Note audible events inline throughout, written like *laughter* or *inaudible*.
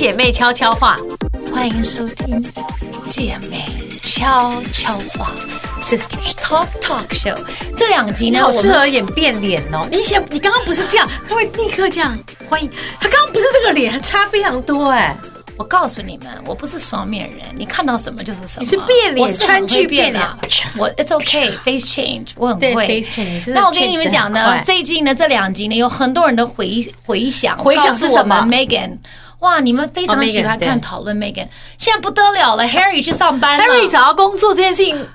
姐妹悄悄话，欢迎收听姐妹悄悄话 Sisters Talk Talk Show。这两集呢，好适合演变脸哦。你先，你刚刚不是这样，他会立刻这样。欢迎，他刚刚不是这个脸，还差非常多哎。我告诉你们，我不是双面人，你看到什么就是什么。你是变脸，川剧变脸。我 It's okay, face change，我很会。那我跟你们讲呢，最近呢这两集呢，有很多人的回回想，回想是什么？Megan，哇，你们非常喜欢看讨论 Megan，现在不得了了，Harry 去上班了，Harry 找到工作这件事情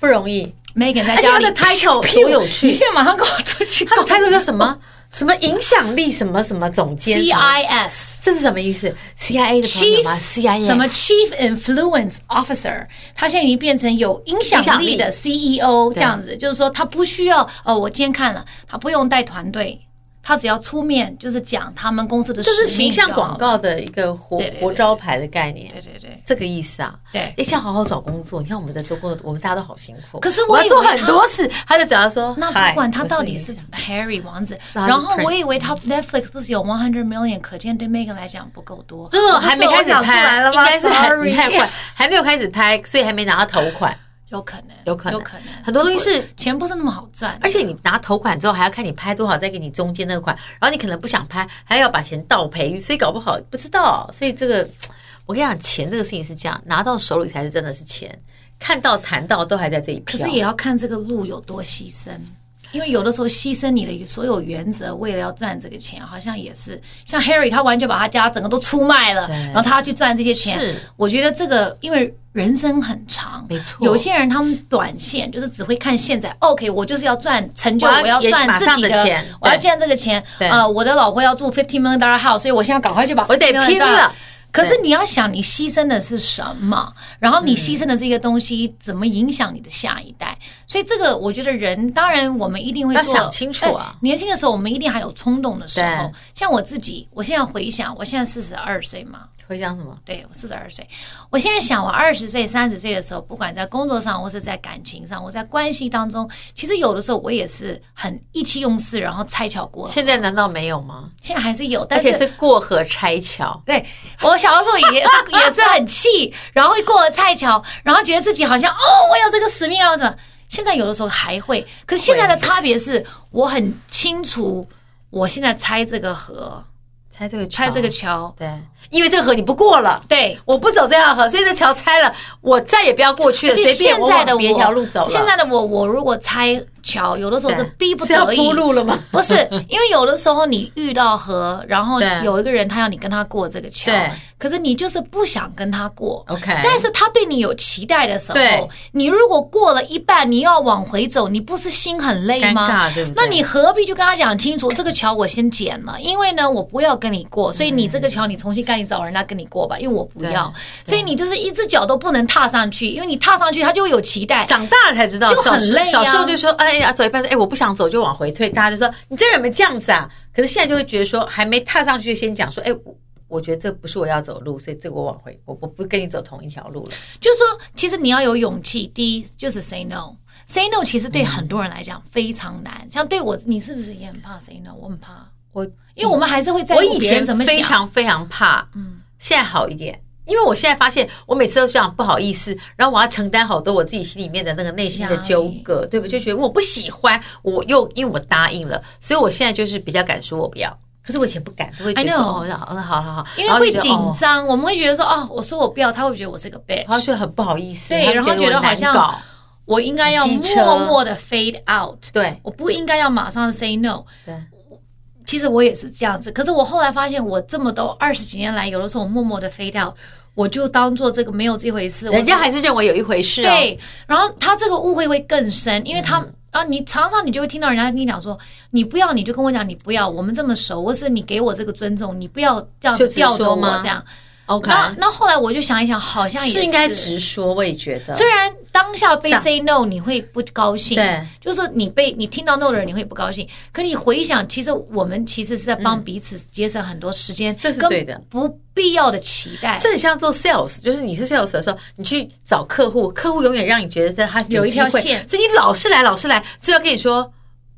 不容易。Megan 在家里，他的 title 多有趣，你现在马上跟我出去。他的 title 叫什么？什么影响力？什么什么总监？CIS，这是什么意思？CIA 的 Chief 什么 Chief Influence Officer？他现在已经变成有影响力的 CEO，这样子，就是说他不需要。哦，我今天看了，他不用带团队。他只要出面，就是讲他们公司的，就是形象广告的一个活活招牌的概念。对对对，这个意思啊。对，你想好好找工作。你看我们在做工作，我们大家都好辛苦。可是我，要做很多次，他就只要说，那不管他到底是 Harry 王子，然后我以为他 Netflix 不是有 one hundred million，可见对 Megan 来讲不够多。不不，还没开始拍，应该是很太快，还没有开始拍，所以还没拿到头款。有可能，有可能，有可能，很多东西是钱不是那么好赚，而且你拿头款之后还要看你拍多少，再给你中间那个款，然后你可能不想拍，还要把钱倒赔，所以搞不好不知道。所以这个，我跟你讲，钱这个事情是这样，拿到手里才是真的是钱，看到谈到都还在这一片。可是也要看这个路有多牺牲。因为有的时候牺牲你的所有原则，为了要赚这个钱，好像也是像 Harry，他完全把他家整个都出卖了，然后他要去赚这些钱。是，我觉得这个因为人生很长，没错。有些人他们短线就是只会看现在，OK，我就是要赚成就，我要赚自己的钱，我要赚这个钱。呃，我的老婆要住 fifty million dollar house，所以我现在赶快去把我得拼了。可是你要想，你牺牲的是什么？然后你牺牲的这个东西怎么影响你的下一代？所以这个我觉得人，当然我们一定会想清楚啊。年轻的时候，我们一定还有冲动的时候。像我自己，我现在回想，我现在四十二岁嘛。回想什么？对，我四十二岁。我现在想，我二十岁、三十岁的时候，不管在工作上，或是在感情上，我在关系当中，其实有的时候我也是很意气用事，然后拆桥过河。现在难道没有吗？现在还是有，但是而且是过河拆桥。对，我小的时候也是也是很气，然后会过河拆桥，然后觉得自己好像哦，我有这个使命啊什么。现在有的时候还会，可是现在的差别是我很清楚，我现在拆这个河。拆这个拆这个桥，对，因为这个河你不过了，对，我不走这条河，所以这桥拆了，我再也不要过去了，随便我往别条路走了。现在的我，我如果拆。桥有的时候是逼不得已，是要铺路了吗？不是，因为有的时候你遇到河，然后有一个人他要你跟他过这个桥，对，可是你就是不想跟他过，OK。但是他对你有期待的时候，你如果过了一半，你要往回走，你不是心很累吗？对对？那你何必就跟他讲清楚，这个桥我先剪了，因为呢，我不要跟你过，所以你这个桥你重新赶紧找人家跟你过吧，因为我不要，所以你就是一只脚都不能踏上去，因为你踏上去他就会有期待，长大了才知道，就很累。小时候就说，哎呀，走一半，哎我。不想走就往回退，大家就说你这人怎么这样子啊？可是现在就会觉得说，还没踏上去先讲说，哎，我我觉得这不是我要走路，所以这个我往回，我我不跟你走同一条路了。就是说，其实你要有勇气。第一就是 say no，say no 其实对很多人来讲非常难。像对我，你是不是也很怕 say no？我很怕，我因为我们还是会在我以前怎么想。非常非常怕，嗯，现在好一点。因为我现在发现，我每次都想不好意思，然后我要承担好多我自己心里面的那个内心的纠葛，对不？就觉得我不喜欢，我又因为我答应了，所以我现在就是比较敢说我不要。可是我以前不敢，不会觉得说哦，好，好好好，因为会紧张，我们会觉得说哦，我说我不要，他会觉得我是个 bitch，他就很不好意思，对，然后觉得好像我应该要默默的 fade out，对，我不应该要马上 say no，对。其实我也是这样子，可是我后来发现，我这么多二十几年来，有的时候我默默的 fade out，我就当做这个没有这回事。人家还是认为有一回事。对，然后他这个误会会更深，因为他，然后你常常你就会听到人家跟你讲说，你不要，你就跟我讲，你不要，我们这么熟，或是你给我这个尊重，你不要这样子吊着我这样。OK，那那后来我就想一想，好像也是，是应该直说。我也觉得，虽然当下被 say no 你会不高兴，对，就是你被你听到 no 的人你会不高兴。可你回想，其实我们其实是在帮彼此节省很多时间，这是对的，不必要的期待。这很像做 sales，就是你是 sales 的时候，你去找客户，客户永远让你觉得他有一条线，所以你老是来，老是来，就要跟你说。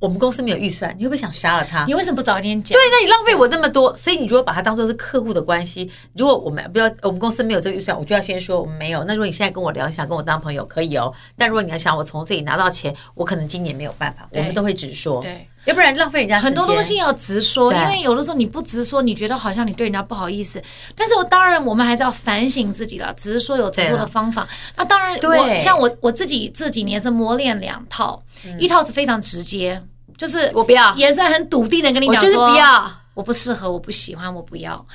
我们公司没有预算，你会不会想杀了他？你为什么不早点讲？对，那你浪费我那么多，所以你如果把它当做是客户的关系，如果我们不要，我们公司没有这个预算，我就要先说我们没有。那如果你现在跟我聊，想跟我当朋友，可以哦。但如果你要想我从这里拿到钱，我可能今年没有办法，我们都会直说。对，要不然浪费人家。很多东西要直说，因为有的时候你不直说，你觉得好像你对人家不好意思。但是我当然，我们还是要反省自己了。直说有直说的方法。那当然，我像我我自己这几年是磨练两套，一套是非常直接。就是我不要，也是很笃定的跟你讲说，就是不要，我不适合，我不喜欢，我不要。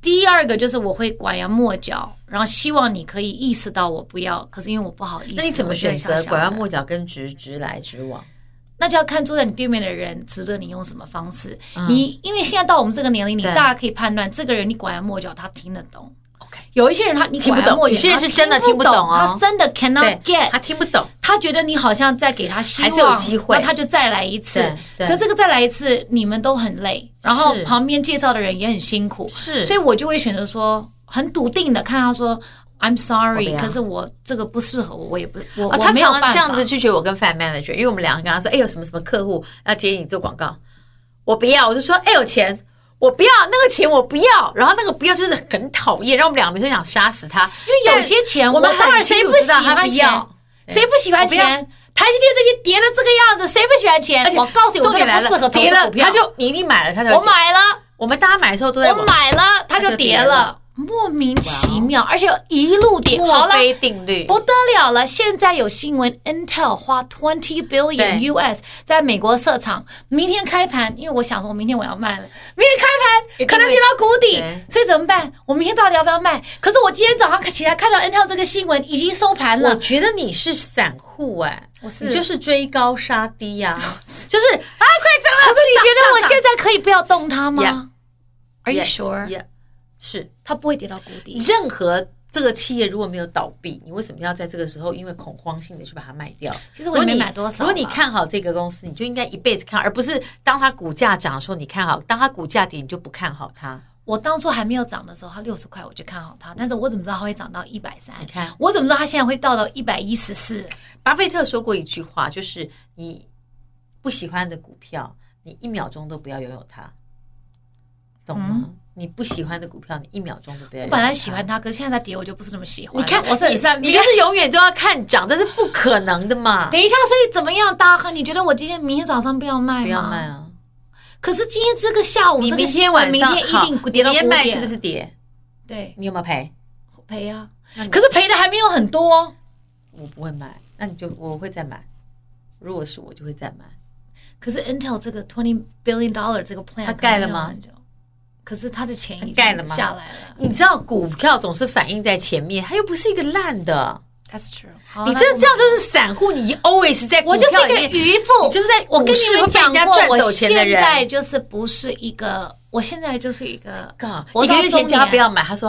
第二个就是我会拐弯抹角，然后希望你可以意识到我不要，可是因为我不好意思。那你怎么选择拐弯抹角跟直直来直往？那就要看坐在你对面的人值得你用什么方式。嗯、你因为现在到我们这个年龄，你大家可以判断这个人你拐弯抹角他听得懂。有一些人他你听不懂，有些人是真的听不懂，他真的 cannot get，他听不懂，他觉得你好像在给他希望，还是有机会，那他就再来一次。可这个再来一次，你们都很累，然后旁边介绍的人也很辛苦，是，所以我就会选择说很笃定的看他说 I'm sorry，可是我这个不适合我，我也不我我没有办法。这样子拒绝我跟 fan manager，因为我们两个跟他说，哎有什么什么客户要接你做广告，我不要，我就说哎有钱。我不要那个钱，我不要。然后那个不要就是很讨厌，让我们两个每次想杀死他。因为有些钱，我们当然谁不喜欢钱？谁不喜欢钱？台积电最近跌的这个样子，谁不喜欢钱？我告诉你，我这个不适合投资股票。他就你一定买了，他就我买了。我们大家买的时候都在我买了，他就跌了。莫名其妙，而且一路跌，墨菲定律不得了了。现在有新闻，Intel 花 twenty billion US 在美国设厂，明天开盘，因为我想说，我明天我要卖了，明天开盘可能跌到谷底，所以怎么办？我明天到底要不要卖？可是我今天早上起来看到 Intel 这个新闻已经收盘了。我觉得你是散户哎，我是你就是追高杀低呀，*laughs* 就是啊，快涨了！可是你觉得我现在可以不要动它吗？Are you sure？是，它不会跌到谷底。任何这个企业如果没有倒闭，你为什么要在这个时候因为恐慌性的去把它卖掉？其实我也没买多少。如果你看好这个公司，你就应该一辈子看，而不是当它股价涨的时候你看好，当它股价跌你就不看好它。我当初还没有涨的时候，它六十块我就看好它，但是我怎么知道它会涨到一百三？你看，我怎么知道它现在会到到一百一十四？巴菲特说过一句话，就是你不喜欢的股票，你一秒钟都不要拥有它，懂吗？嗯你不喜欢的股票，你一秒钟都不要。我本来喜欢它，可是现在它跌，我就不是那么喜欢。你看，我是你，就是永远都要看涨，这是不可能的嘛。等一下，所以怎么样，大亨？你觉得我今天、明天早上不要卖吗？不要卖啊！可是今天这个下午，你明天晚上，明天一定跌到谷底。明天卖是不是跌？对，你有没有赔？赔啊！可是赔的还没有很多。我不会卖，那你就我会再买。如果是我，就会再买。可是 Intel 这个 twenty billion dollar 这个 plan，它盖了吗？可是他的钱已经盖了吗？下来了。你知道股票总是反映在前面，它又不是一个烂的。That's true。你这这样就是散户，你 always 在。我就是一个渔夫，你就是在我跟你们讲过，我现在就是不是一个，我现在就是一个。一个月前叫他不要买，他说：“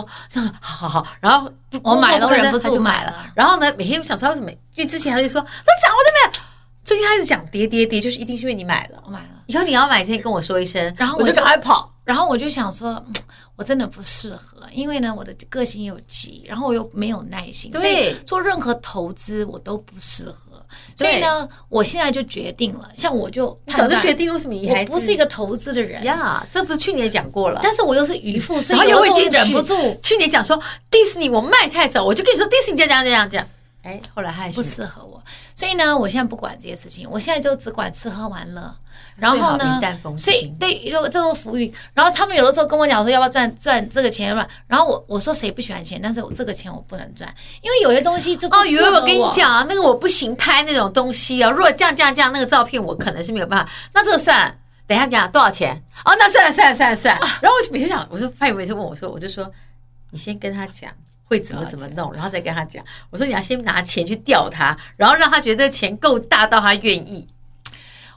好好好。”然后我买了，忍不住就买了。然后呢，每天想说为什么？因为之前他就说：“他涨我都没有。”最近他一直讲跌跌跌，就是一定是因为你买了。我买了。以后你要买，先跟我说一声，然后我就赶快跑。然后我就想说。*tsk* 我真的不适合，因为呢，我的个性又急，然后我又没有耐心，所以做任何投资我都不适合。所以呢，我现在就决定了，像我就早就决定为什么你还不是一个投资的人呀这不是去年讲过了？但是我又是渔夫，所以我已经忍不住。去年讲说迪士尼我卖太早，我就跟你说迪士尼这样这样这样。哎，后来还是不适合我，所以呢，我现在不管这些事情，我现在就只管吃喝玩乐。然后呢？所以对，有这种浮云。然后他们有的时候跟我讲说，要不要赚赚这个钱嘛？然后我我说谁不喜欢钱？但是我这个钱我不能赚，因为有些东西就不适合我。跟你讲啊，那个我不行拍那种东西啊。如果这样这样这样，那个照片我可能是没有办法。那这个算了，等一下讲多少钱？哦，那算了算了算了算了。然后我每次想，我说他有每次问我说，我就说你先跟他讲会怎么怎么弄，然后再跟他讲。我说你要先拿钱去钓他，然后让他觉得钱够大到他愿意。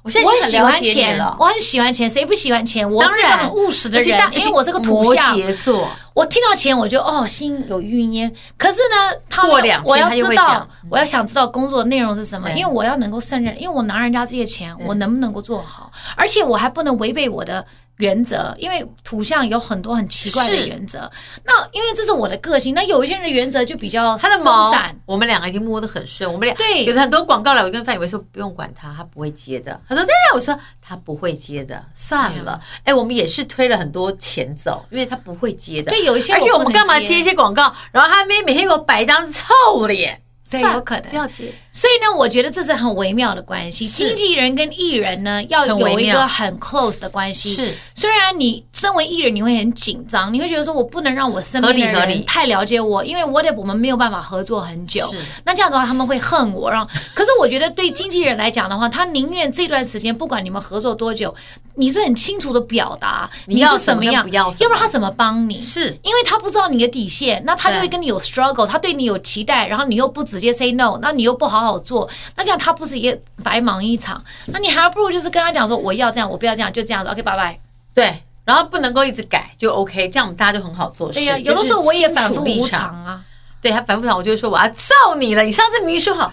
我现在很喜欢钱，我很喜欢钱，谁不喜欢钱？我是一个很务实的人，因为我是个土羯座，我听到钱我就哦心有余烟。可是呢，他过两天他又会讲，我要想知道工作的内容是什么，因为我要能够胜任，因为我拿人家这些钱，我能不能够做好？而且我还不能违背我的原则，因为图像有很多很奇怪的原则。那因为这是我的个性，那有一些人的原则就比较松散。他的毛，我们两个已经摸得很顺。我们俩对，有很多广告来，我跟范以为说不用管他，他不会接的。他说：“对呀。”我说：“他不会接的，算了。哎”哎，我们也是推了很多钱走，因为他不会接的。对，有一些，而且我们干嘛接一些广告，然后他每每天给我摆一张臭脸。对，有可能不要接。所以呢，我觉得这是很微妙的关系。经纪人跟艺人呢，要有一个很 close 的关系。是，虽然你身为艺人，你会很紧张，你会觉得说我不能让我身边的人太了解我，因为 what if 我们没有办法合作很久？是，那这样子的话，他们会恨我。然后，*laughs* 可是我觉得对经纪人来讲的话，他宁愿这段时间不管你们合作多久，你是很清楚的表达你要什么样，要不然他怎么帮你？是因为他不知道你的底线，那他就会跟你有 struggle，他对你有期待，然后你又不直接 say no，那你又不好好好做。那这样他不是也白忙一场？那你还不如就是跟他讲说，我要这样，我不要这样，就这样子。OK，拜拜。对，然后不能够一直改，就 OK，这样我们大家就很好做事。对呀、啊，有的时候我也反复无常啊。对他反复无常，我就会说我要揍你了。你上次明明说好，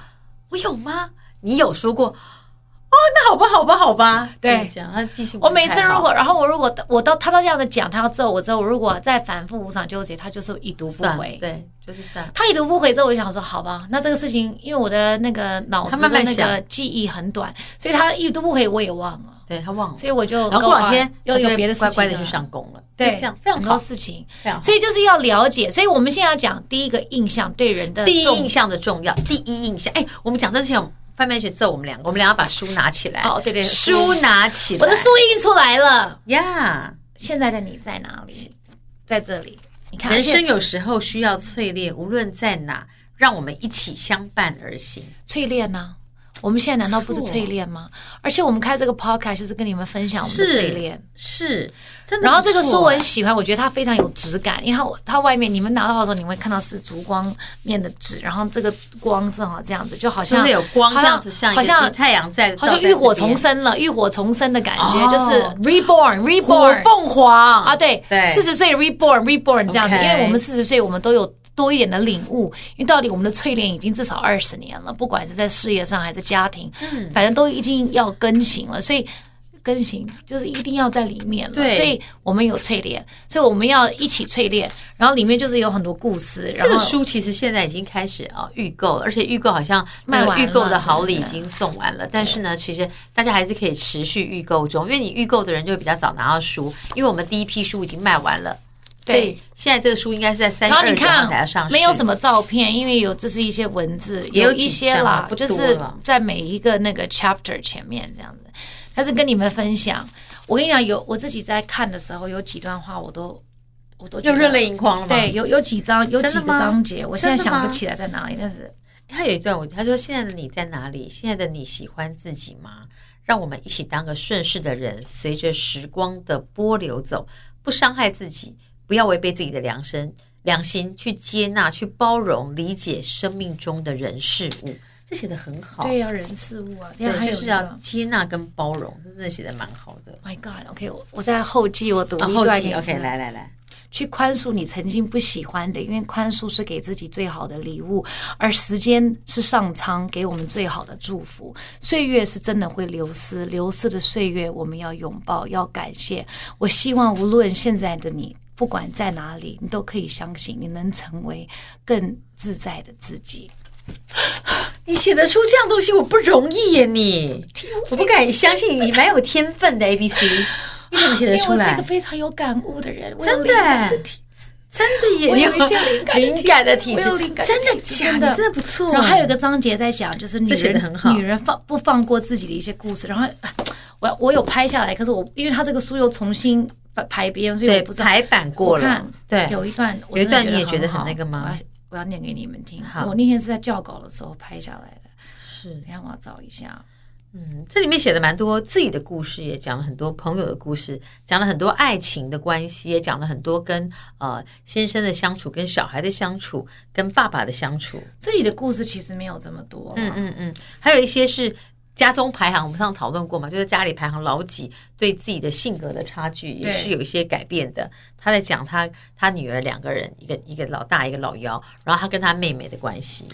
我有吗？你有说过？哦，那好吧，好吧，好吧。对，这样他记性。我每次如果，然后我如果我到他都这样子讲，他要揍我之后，我如果再反复无常纠结，他就是已读不回。对。就是这样，他已读不回之后，我就想说，好吧，那这个事情，因为我的那个脑子的那个记忆很短，所以他已读不回，我也忘了。对他忘了，所以我就然后过两天又有别的事情，乖乖的去上工了。对，这样非常很多事情，所以就是要了解。所以我们现在要讲第一个印象对人的第一印象的重要，第一印象。哎，我们讲这之前，范妹去揍我们两个，我们俩要把书拿起来。哦，对对，书拿起来，我的书印出来了呀。现在的你在哪里？在这里。你看，人生有时候需要淬炼，无论在哪，让我们一起相伴而行。淬炼呢？我们现在难道不是淬炼吗？而且我们开这个 podcast 就是跟你们分享我们的淬炼，是真的。然后这个书我很喜欢，我觉得它非常有质感，因为它它外面你们拿到的时候，你会看到是烛光面的纸，然后这个光正好这样子，就好像有光这样子，像好像太阳在，好像浴火重生了，浴火重生的感觉，就是 reborn reborn 凤凰啊，对对，四十岁 reborn reborn 这样子，因为我们四十岁，我们都有。多一点的领悟，因为到底我们的淬炼已经至少二十年了，不管是在事业上还是家庭，嗯，反正都已经要更新了，所以更新就是一定要在里面了。对，所以我们有淬炼，所以我们要一起淬炼。然后里面就是有很多故事。然后这个书其实现在已经开始啊预购了，而且预购好像卖完预购的好礼已经送完了。但是呢，其实大家还是可以持续预购中，因为你预购的人就会比较早拿到书，因为我们第一批书已经卖完了。对，现在这个书应该是在三月二十号才上市。没有什么照片，因为有这是一些文字，也有一些啦，就是在每一个那个 chapter 前面这样子。但是跟你们分享，我跟你讲，有我自己在看的时候，有几段话我都我都就热泪盈眶了。对，有有几章，有几个章节，我现在想不起来在哪里。但是他有一段，我他说：“现在的你在哪里？现在的你喜欢自己吗？让我们一起当个顺势的人，随着时光的波流走，不伤害自己。”不要违背自己的良心，良心去接纳、去包容、理解生命中的人事物，这写的很好。对呀，人事物啊，对，就是要接纳跟包容，真的写的蛮好的。My God，OK，我我在后记我读一段。后记，OK，来来来，去宽恕你曾经不喜欢的，因为宽恕是给自己最好的礼物，而时间是上苍给我们最好的祝福。岁月是真的会流失，流逝的岁月我们要拥抱，要感谢。我希望无论现在的你。不管在哪里，你都可以相信你能成为更自在的自己。*laughs* 你写得出这样东西，我不容易耶！你，我不敢相信你蛮有天分的。A B C，*laughs* 你怎么写得出来？因为我是一个非常有感悟的人，真的，真的耶！我有一些灵感灵感的体质，真的假的？真的不错。然后还有一个章节在讲，就是女人女人放不放过自己的一些故事。然后我我有拍下来，可是我因为他这个书又重新。排编，所以我不知道排版过了。对，有一段，有一段你也觉得很那个吗？我要我要念给你们听。好，我那天是在校稿的时候拍下来的。是，等下我要找一下。嗯，这里面写的蛮多自己的故事，也讲了很多朋友的故事，讲了很多爱情的关系，也讲了很多跟呃先生的相处、跟小孩的相处、跟爸爸的相处。自己的故事其实没有这么多。嗯嗯嗯，还有一些是。家中排行，我们上次讨论过嘛，就是家里排行老几，对自己的性格的差距也是有一些改变的。他在讲他他女儿两个人，一个一个老大，一个老幺，然后他跟他妹妹的关系。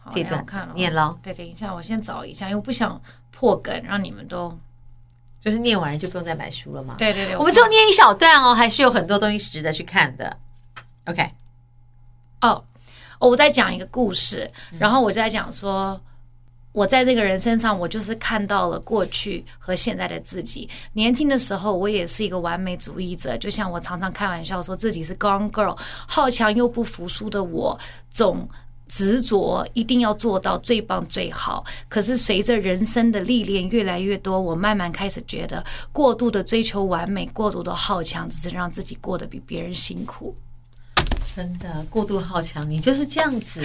好这段看了，念了。对，等一下，我先找一下，因为我不想破梗，让你们都就是念完就不用再买书了吗？对对对，我们只有念一小段哦，还是有很多东西是值得去看的。OK，哦，我在讲一个故事，然后我就在讲说。我在这个人身上，我就是看到了过去和现在的自己。年轻的时候，我也是一个完美主义者，就像我常常开玩笑说自己是 Gone Girl，好强又不服输的我，总执着一定要做到最棒最好。可是随着人生的历练越来越多，我慢慢开始觉得，过度的追求完美，过度的好强，只是让自己过得比别人辛苦。真的，过度好强，你就是这样子。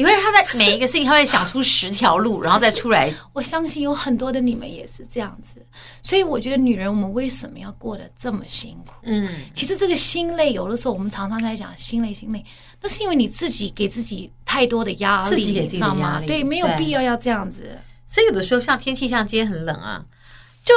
因为他在每一个事情，他会想出十条路，然后再出来。我相信有很多的你们也是这样子，所以我觉得女人，我们为什么要过得这么辛苦？嗯，其实这个心累，有的时候我们常常在讲心累，心累，那是因为你自己给自己太多的压力，自己给自己的压力，你知道吗？对，没有必要要这样子。所以有的时候，像天气像今天很冷啊，就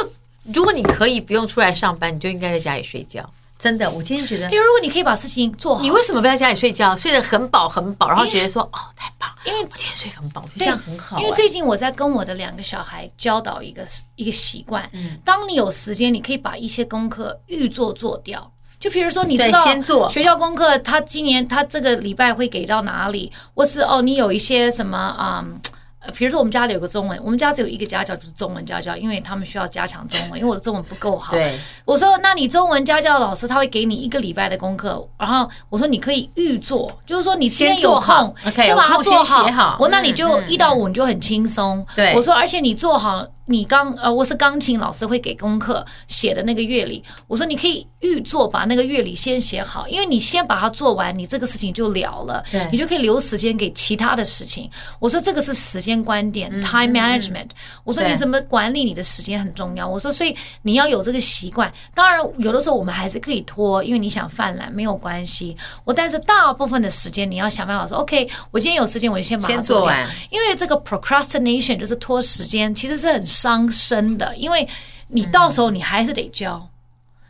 如果你可以不用出来上班，你就应该在家里睡觉。真的，我今天觉得，比如如果你可以把事情做好，你为什么不在家里睡觉？睡得很饱很饱，然后觉得说哦，太棒，因为今天睡很饱，就这样很好。因为最近我在跟我的两个小孩教导一个一个习惯，嗯，当你有时间，你可以把一些功课预做做掉。就比如说，你知道先做学校功课，他今年他这个礼拜会给到哪里？或是哦，你有一些什么啊？嗯呃，比如说我们家里有个中文，我们家只有一个家教，就是中文家教，因为他们需要加强中文，因为我的中文不够好。对，我说，那你中文家教老师他会给你一个礼拜的功课，然后我说你可以预做，就是说你先有空，先把它做好。我那你就一到五你就很轻松。对，我说，而且你做好。你刚呃，我是钢琴老师会给功课写的那个乐理，我说你可以预做，把那个乐理先写好，因为你先把它做完，你这个事情就了了，对，你就可以留时间给其他的事情。我说这个是时间观点，嗯，time management。我说你怎么管理你的时间很重要。我说所以你要有这个习惯。当然有的时候我们还是可以拖，因为你想犯懒没有关系。我但是大部分的时间你要想办法说，OK，我今天有时间我就先把它做，做完，因为这个 procrastination 就是拖时间，其实是很。伤身的，因为你到时候你还是得交，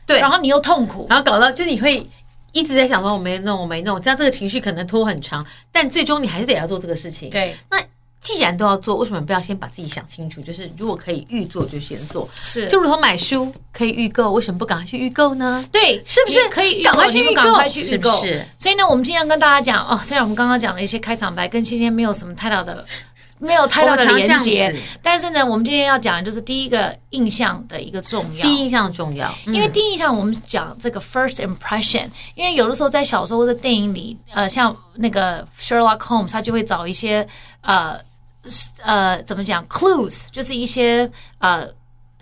对，然后你又痛苦，然后搞到就你会一直在想说我没弄，我没弄，这样这个情绪可能拖很长，但最终你还是得要做这个事情。对，那既然都要做，为什么不要先把自己想清楚？就是如果可以预做就先做，是就如同买书可以预购，为什么不赶快去预购呢？对，是不是可以赶快去预购？赶快去预购。是，是，所以呢，我们今天跟大家讲哦，虽然我们刚刚讲了一些开场白，跟今天没有什么太大的。没有太大的连接，但是呢，我们今天要讲的就是第一个印象的一个重要。第一印象重要，因为第一印象我们讲这个 first impression，因为有的时候在小说或者电影里，呃，像那个 Sherlock Holmes，他就会找一些呃呃怎么讲 clues，就是一些呃。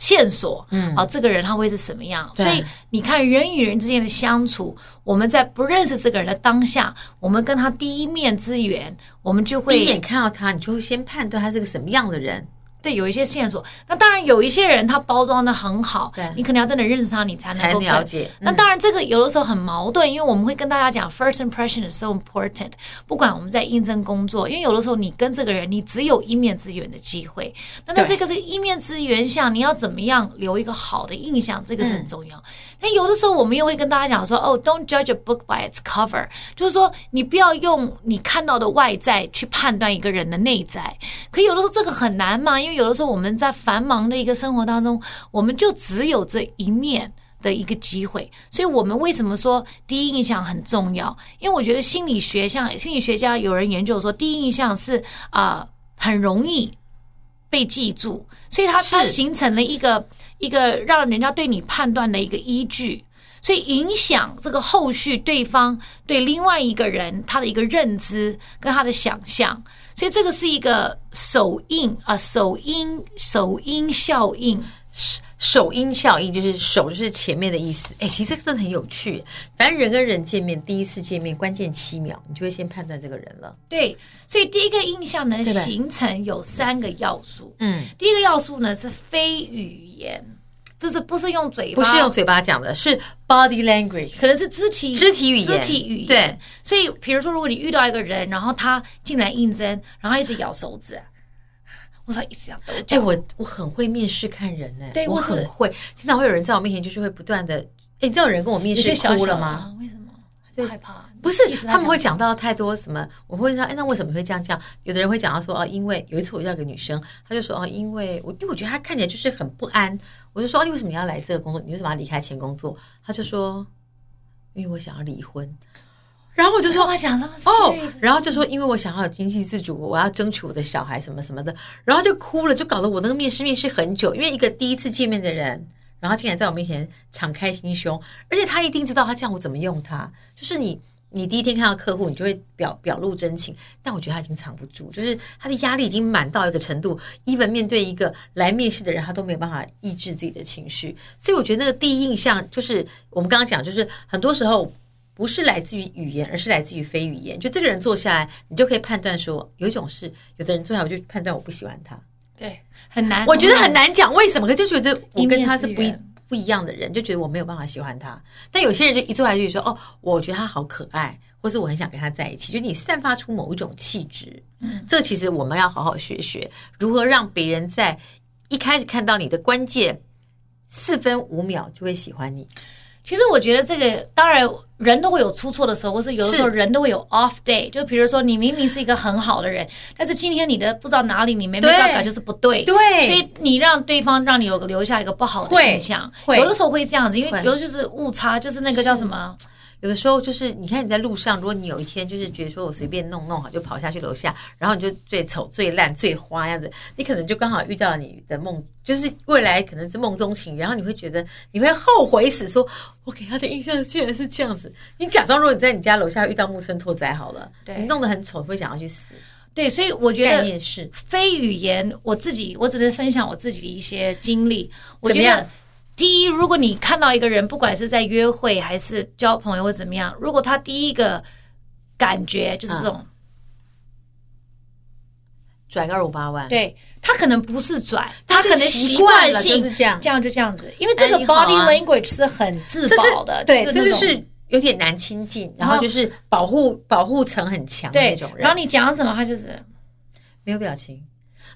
线索，嗯，啊，这个人他会是什么样？所以你看，人与人之间的相处，我们在不认识这个人的当下，我们跟他第一面之缘，我们就会第一眼看到他，你就会先判断他是个什么样的人。对，有一些线索。那当然，有一些人他包装的很好，对，你可能要真的认识他，你才能够了解。那当然，这个有的时候很矛盾，因为我们会跟大家讲，first impression is so important。不管我们在应征工作，因为有的时候你跟这个人，你只有一面之缘的机会。那在这个这个一面之缘下，你要怎么样留一个好的印象，这个是很重要。那有的时候我们又会跟大家讲说，哦，don't judge a book by its cover，就是说你不要用你看到的外在去判断一个人的内在。可有的时候这个很难嘛，因为有的时候我们在繁忙的一个生活当中，我们就只有这一面的一个机会，所以我们为什么说第一印象很重要？因为我觉得心理学，像心理学家有人研究说，第一印象是啊、很容易被记住，所以它它形成了一个一个让人家对你判断的一个依据，所以影响这个后续对方对另外一个人他的一个认知跟他的想象。所以这个是一个首印啊，首因首因效应，首因效应就是首就是前面的意思。哎，其实这个真的很有趣。反正人跟人见面，第一次见面关键七秒，你就会先判断这个人了。对，所以第一个印象呢，形成有三个要素。嗯，第一个要素呢是非语言。就是不是用嘴巴，不是用嘴巴讲的，是 body language，可能是肢体肢体语言，肢体语言。对，所以比如说，如果你遇到一个人，然后他进来应征，然后一直咬手指，我说一直咬抖。哎，我我很会面试看人呢，对我很会。经常会有人在我面前，就是会不断的，哎，你知道有人跟我面试哭了吗？为什么？就害怕。不是他们会讲到太多什么，我会说，哎，那为什么会这样这样？有的人会讲到说，哦，因为有一次我遇到一个女生，她就说，哦，因为我因为我觉得她看起来就是很不安，我就说，哦，你为什么你要来这个工作？你为什么要离开前工作？她就说，因为我想要离婚。然后我就说，我想这么哦，然后就说，因为我想要有经济自主，我要争取我的小孩什么什么的，然后就哭了，就搞得我那个面试面试很久，因为一个第一次见面的人，然后竟然在我面前敞开心胸，而且他一定知道他这样我怎么用他，就是你你第一天看到客户，你就会表表露真情，但我觉得他已经藏不住，就是他的压力已经满到一个程度，even 面对一个来面试的人，他都没有办法抑制自己的情绪，所以我觉得那个第一印象就是我们刚刚讲，就是很多时候。不是来自于语言，而是来自于非语言。就这个人坐下来，你就可以判断说，有一种是，有的人坐下来，我就判断我不喜欢他。对，很难，我觉得很难讲为什么，可就觉得我跟他是不一不一样的人，就觉得我没有办法喜欢他。但有些人就一坐下去说，哦，我觉得他好可爱，或是我很想跟他在一起。就你散发出某一种气质，嗯，这其实我们要好好学学，如何让别人在一开始看到你的关键四分五秒就会喜欢你。其实我觉得这个当然人都会有出错的时候，或是有的时候人都会有 off day。就比如说你明明是一个很好的人，但是今天你的不知道哪里你没没搞搞就是不对，对，所以你让对方让你有个留下一个不好的印象。有的时候会这样子，因为有的就是误差，就是那个叫什么？有的时候就是，你看你在路上，如果你有一天就是觉得说我随便弄弄好就跑下去楼下，然后你就最丑、最烂、最花样子，你可能就刚好遇到了你的梦，就是未来可能是梦中情，然后你会觉得你会后悔死，说我给他的印象竟然是这样子。你假装如果你在你家楼下遇到木村拓哉好了，对，你弄得很丑，会想要去死。对，所以我觉得概念是非语言，我自己我只是分享我自己的一些经历，我觉得。第一，如果你看到一个人，不管是在约会还是交朋友或怎么样，如果他第一个感觉就是这种转个二五八万，对，他可能不是转，他可能习惯性就是这样，这样就这样子，因为这个 body language 是很自保的，对，这就是有点难亲近，然后就是保护保护层很强的那种人，然后你讲什么，他就是没有表情。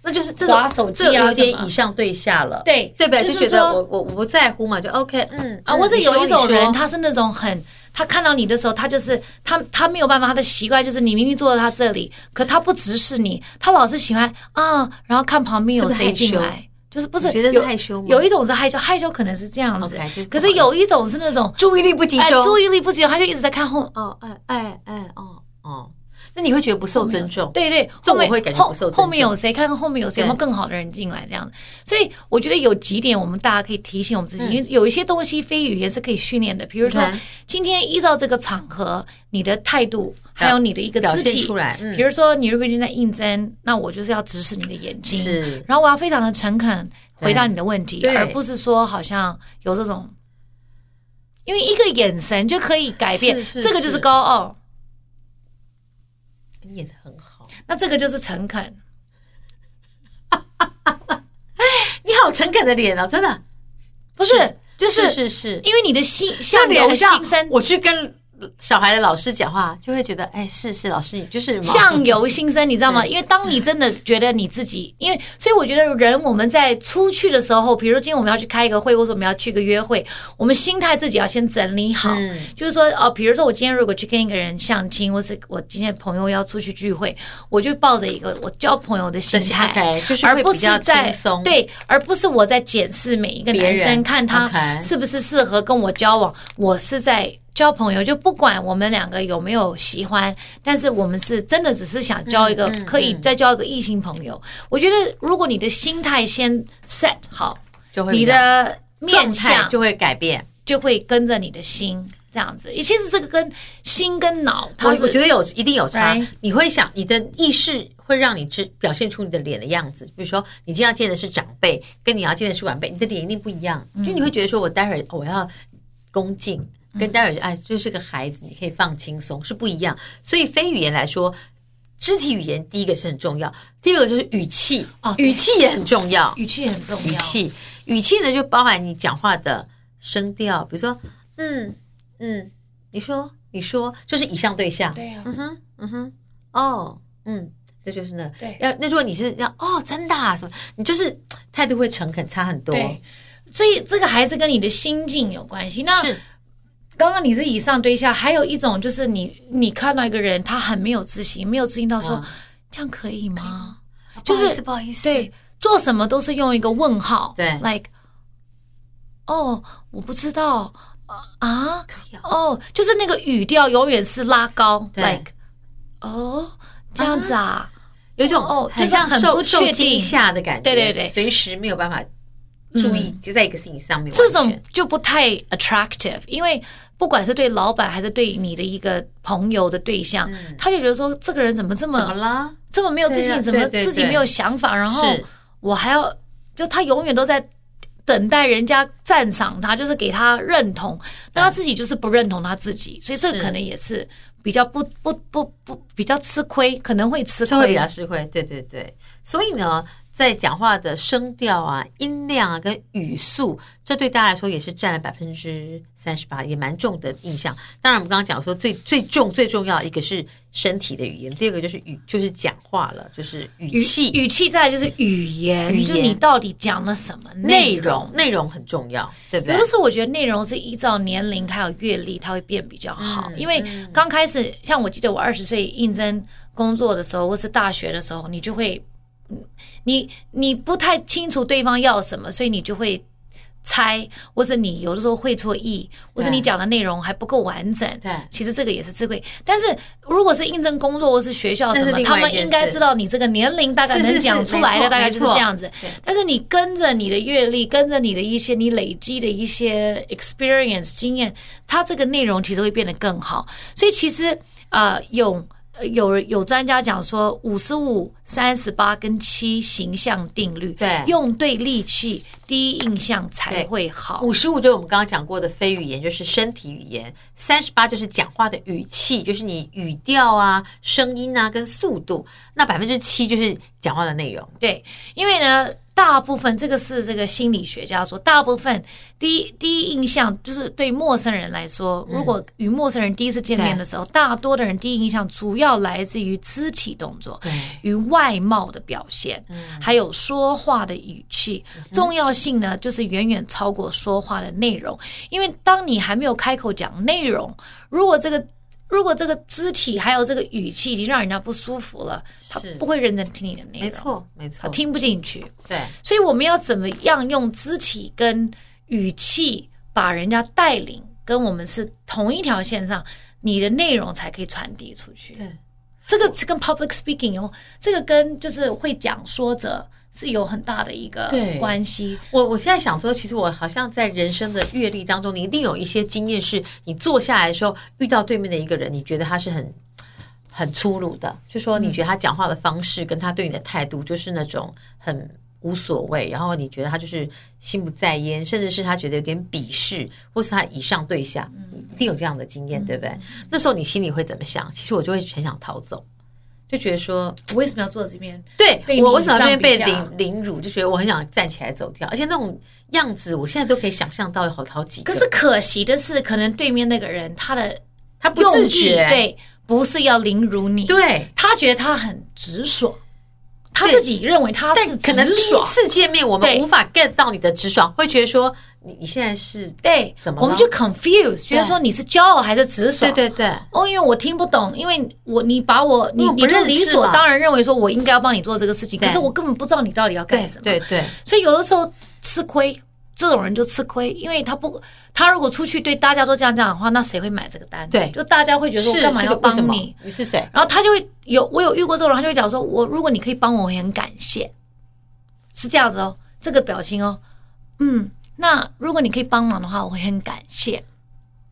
那就是这种手机有点以上对下了，对对不对？就觉得我我我不在乎嘛，就 OK，嗯啊。或者有一种人，他是那种很，他看到你的时候，他就是他他没有办法，他的习惯就是你明明坐在他这里，可他不直视你，他老是喜欢啊，然后看旁边有谁进来，就是不是觉得是害羞吗？有一种是害羞，害羞可能是这样子，可是有一种是那种注意力不集中，注意力不集中，他就一直在看后哦，哎哎哎，哦哦。那你会觉得不受尊重？对对，后面会感觉不受尊重。后面有谁？看看后面有谁？有没有更好的人进来？这样子，所以我觉得有几点我们大家可以提醒我们自己，因为有一些东西非语言是可以训练的。比如说，今天依照这个场合，你的态度还有你的一个肢体出来。比如说，你如果今天在应征，那我就是要直视你的眼睛，是，然后我要非常的诚恳回答你的问题，而不是说好像有这种，因为一个眼神就可以改变，这个就是高傲。你演得很好，那这个就是诚恳。*laughs* 你好诚恳的脸哦，真的不是，就是是是，因为你的心相由心生，我去跟。小孩的老师讲话就会觉得，哎，是是，老师你就是相由心生，你知道吗？因为当你真的觉得你自己，因为所以我觉得人我们在出去的时候，比如说今天我们要去开一个会，或者我们要去一个约会，我们心态自己要先整理好。就是说，哦，比如说我今天如果去跟一个人相亲，或是我今天朋友要出去聚会，我就抱着一个我交朋友的心态，就是而不是在对，而不是我在检视每一个男生，看他是不是适合跟我交往。我是在。交朋友就不管我们两个有没有喜欢，但是我们是真的只是想交一个可以再交一个异性朋友。我觉得如果你的心态先 set 好，就会你的面相就会改变，就会跟着你的心这样子。其实这个跟心跟脑，我我觉得有一定有差。你会想你的意识会让你只表现出你的脸的样子。比如说你今天要见的是长辈，跟你要见的是晚辈，你的脸一定不一样。就你会觉得说我待会儿我要恭敬。跟待会儿哎，就是个孩子，你可以放轻松，是不一样。所以非语言来说，肢体语言第一个是很重要，第二个就是语气啊，语气也很重要，语气也很重要。语气，语气呢就包含你讲话的声调，比如说，嗯嗯，你说你说，就是以上对象，对呀，嗯哼嗯哼，哦，嗯，这就是那对。要那如果你是要哦，真的啊什么，你就是态度会诚恳差很多。对，所以这个还是跟你的心境有关系。那是。刚刚你是以上对下，还有一种就是你你看到一个人，他很没有自信，没有自信到说这样可以吗？就是不好意思，对，做什么都是用一个问号，对，like，哦，我不知道啊，哦，就是那个语调永远是拉高，like，哦，这样子啊，有一种哦，就像很不确定。下的感觉，对对对，随时没有办法。注意，就在一个事情上面，这种就不太 attractive，因为不管是对老板还是对你的一个朋友的对象，他就觉得说这个人怎么这么怎么了，这么没有自信，怎么自己没有想法，然后我还要就他永远都在等待人家赞赏他，就是给他认同，那他自己就是不认同他自己，所以这可能也是比较不不不不比较吃亏，可能会吃亏，会比较吃亏，对对对，所以呢。在讲话的声调啊、音量啊跟语速，这对大家来说也是占了百分之三十八，也蛮重的印象。当然，我们刚刚讲说最最重、最重要一个是身体的语言，第二个就是语，就是讲话了，就是语气、语气，再来就是语言，语言就你到底讲了什么内容？内容，内容很重要，对不对？有的时候我觉得内容是依照年龄还有阅历，它会变比较好。嗯、因为刚开始，像我记得我二十岁应征工作的时候，或是大学的时候，你就会。你你不太清楚对方要什么，所以你就会猜，或是你有的时候会错意，或是你讲的内容还不够完整。对，其实这个也是智慧。但是如果是应征工作或是学校什么，他们应该知道你这个年龄大概能讲出来的，大概就是这样子。但是你跟着你的阅历，跟着你的一些你累积的一些 experience 经验，它这个内容其实会变得更好。所以其实呃用。有有专家讲说，五十五、三十八跟七形象定律，对，用对力气，第一印象才会好。五十五就是我们刚刚讲过的非语言，就是身体语言；三十八就是讲话的语气，就是你语调啊、声音啊跟速度。那百分之七就是讲话的内容。对，因为呢。大部分这个是这个心理学家说，大部分第一第一印象就是对陌生人来说，如果与陌生人第一次见面的时候，大多的人第一印象主要来自于肢体动作，对，与外貌的表现，还有说话的语气，重要性呢就是远远超过说话的内容，因为当你还没有开口讲内容，如果这个。如果这个肢体还有这个语气已经让人家不舒服了，他不会认真听你的内容。没错，没错，他听不进去。对，所以我们要怎么样用肢体跟语气把人家带领，跟我们是同一条线上，你的内容才可以传递出去。对，这个是跟 public speaking 哦，这个跟就是会讲说者。是有很大的一个关系。我我现在想说，其实我好像在人生的阅历当中，你一定有一些经验，是你坐下来的时候遇到对面的一个人，你觉得他是很很粗鲁的，就说你觉得他讲话的方式跟他对你的态度就是那种很无所谓，然后你觉得他就是心不在焉，甚至是他觉得有点鄙视，或是他以上对下，一定有这样的经验，对不对？那时候你心里会怎么想？其实我就会很想逃走。就觉得说，我为什么要坐在这边？对，我为什么要被凌凌辱？就觉得我很想站起来走掉，而且那种样子，我现在都可以想象到有好好几个。可是可惜的是，可能对面那个人他的他不自觉，对，不是要凌辱你，对，他觉得他很直爽，他自己认为他是可能第一次见面，我们无法 get 到你的直爽，会觉得说。你你现在是对，怎么？我们就 confuse，觉得说你是骄傲还是直爽？对对对。哦，因为我听不懂，因为我你把我你你就理所当然认为说我应该要帮你做这个事情，可是我根本不知道你到底要干什么。对对。所以有的时候吃亏，这种人就吃亏，因为他不，他如果出去对大家都这样讲的话，那谁会买这个单？对，就大家会觉得我干嘛要帮你？你是谁？然后他就会有我有遇过这种人，他就会讲说，我如果你可以帮我，我会很感谢，是这样子哦，这个表情哦，嗯。那如果你可以帮忙的话，我会很感谢。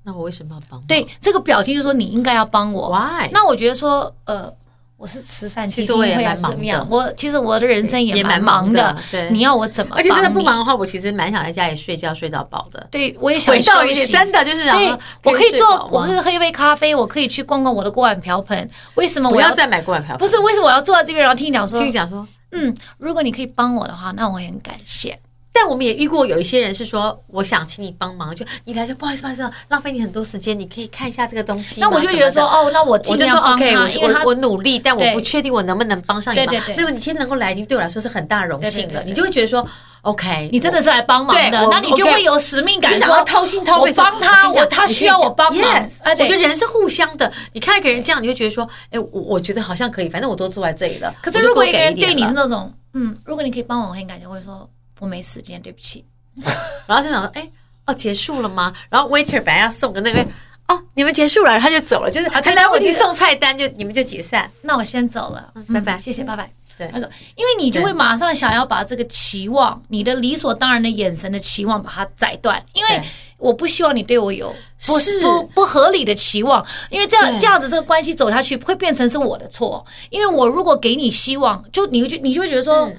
那我为什么要帮？对，这个表情就是说你应该要帮我。Why？那我觉得说，呃，我是慈善基金会啊，怎么样？我其实我的人生也蛮忙的。对，你要我怎么？而且真的不忙的话，我其实蛮想在家里睡觉睡到饱的。对，我也想休息。真的就是，对，我可以做，我可以喝一杯咖啡，我可以去逛逛我的锅碗瓢盆。为什么我要再买锅碗瓢盆？不是，为什么我要坐在这边，然后听你讲说？听你讲说，嗯，如果你可以帮我的话，那我会很感谢。但我们也遇过有一些人是说，我想请你帮忙，就你来就不好意思，不好意思，浪费你很多时间，你可以看一下这个东西。那我就觉得说，哦，那我尽量帮他，因为我我努力，但我不确定我能不能帮上你忙。对对对。那么你今天能够来，已经对我来说是很大荣幸了。你就会觉得说，OK，你真的是来帮忙的，那你就会有使命感，说掏心掏肺，我帮他，我他需要我帮忙。我觉得人是互相的，你看一个人这样，你会觉得说，哎，我我觉得好像可以，反正我都坐在这里了。可是如果一个人对你是那种，嗯，如果你可以帮我，我很感谢，或者说我没时间，对不起。*laughs* 然后就想说，哎，哦，结束了吗？然后 waiter 本来要送个那个，哦，你们结束了，他就走了，就是他来不及送菜单，就你们就解散。那我先走了，拜拜，谢谢，拜拜。对，他说，因为你就会马上想要把这个期望，你的理所当然的眼神的期望把它斩断，因为我不希望你对我有不不不合理的期望，因为这样这样子这个关系走下去会变成是我的错，因为我如果给你希望，就你就你就会觉得说，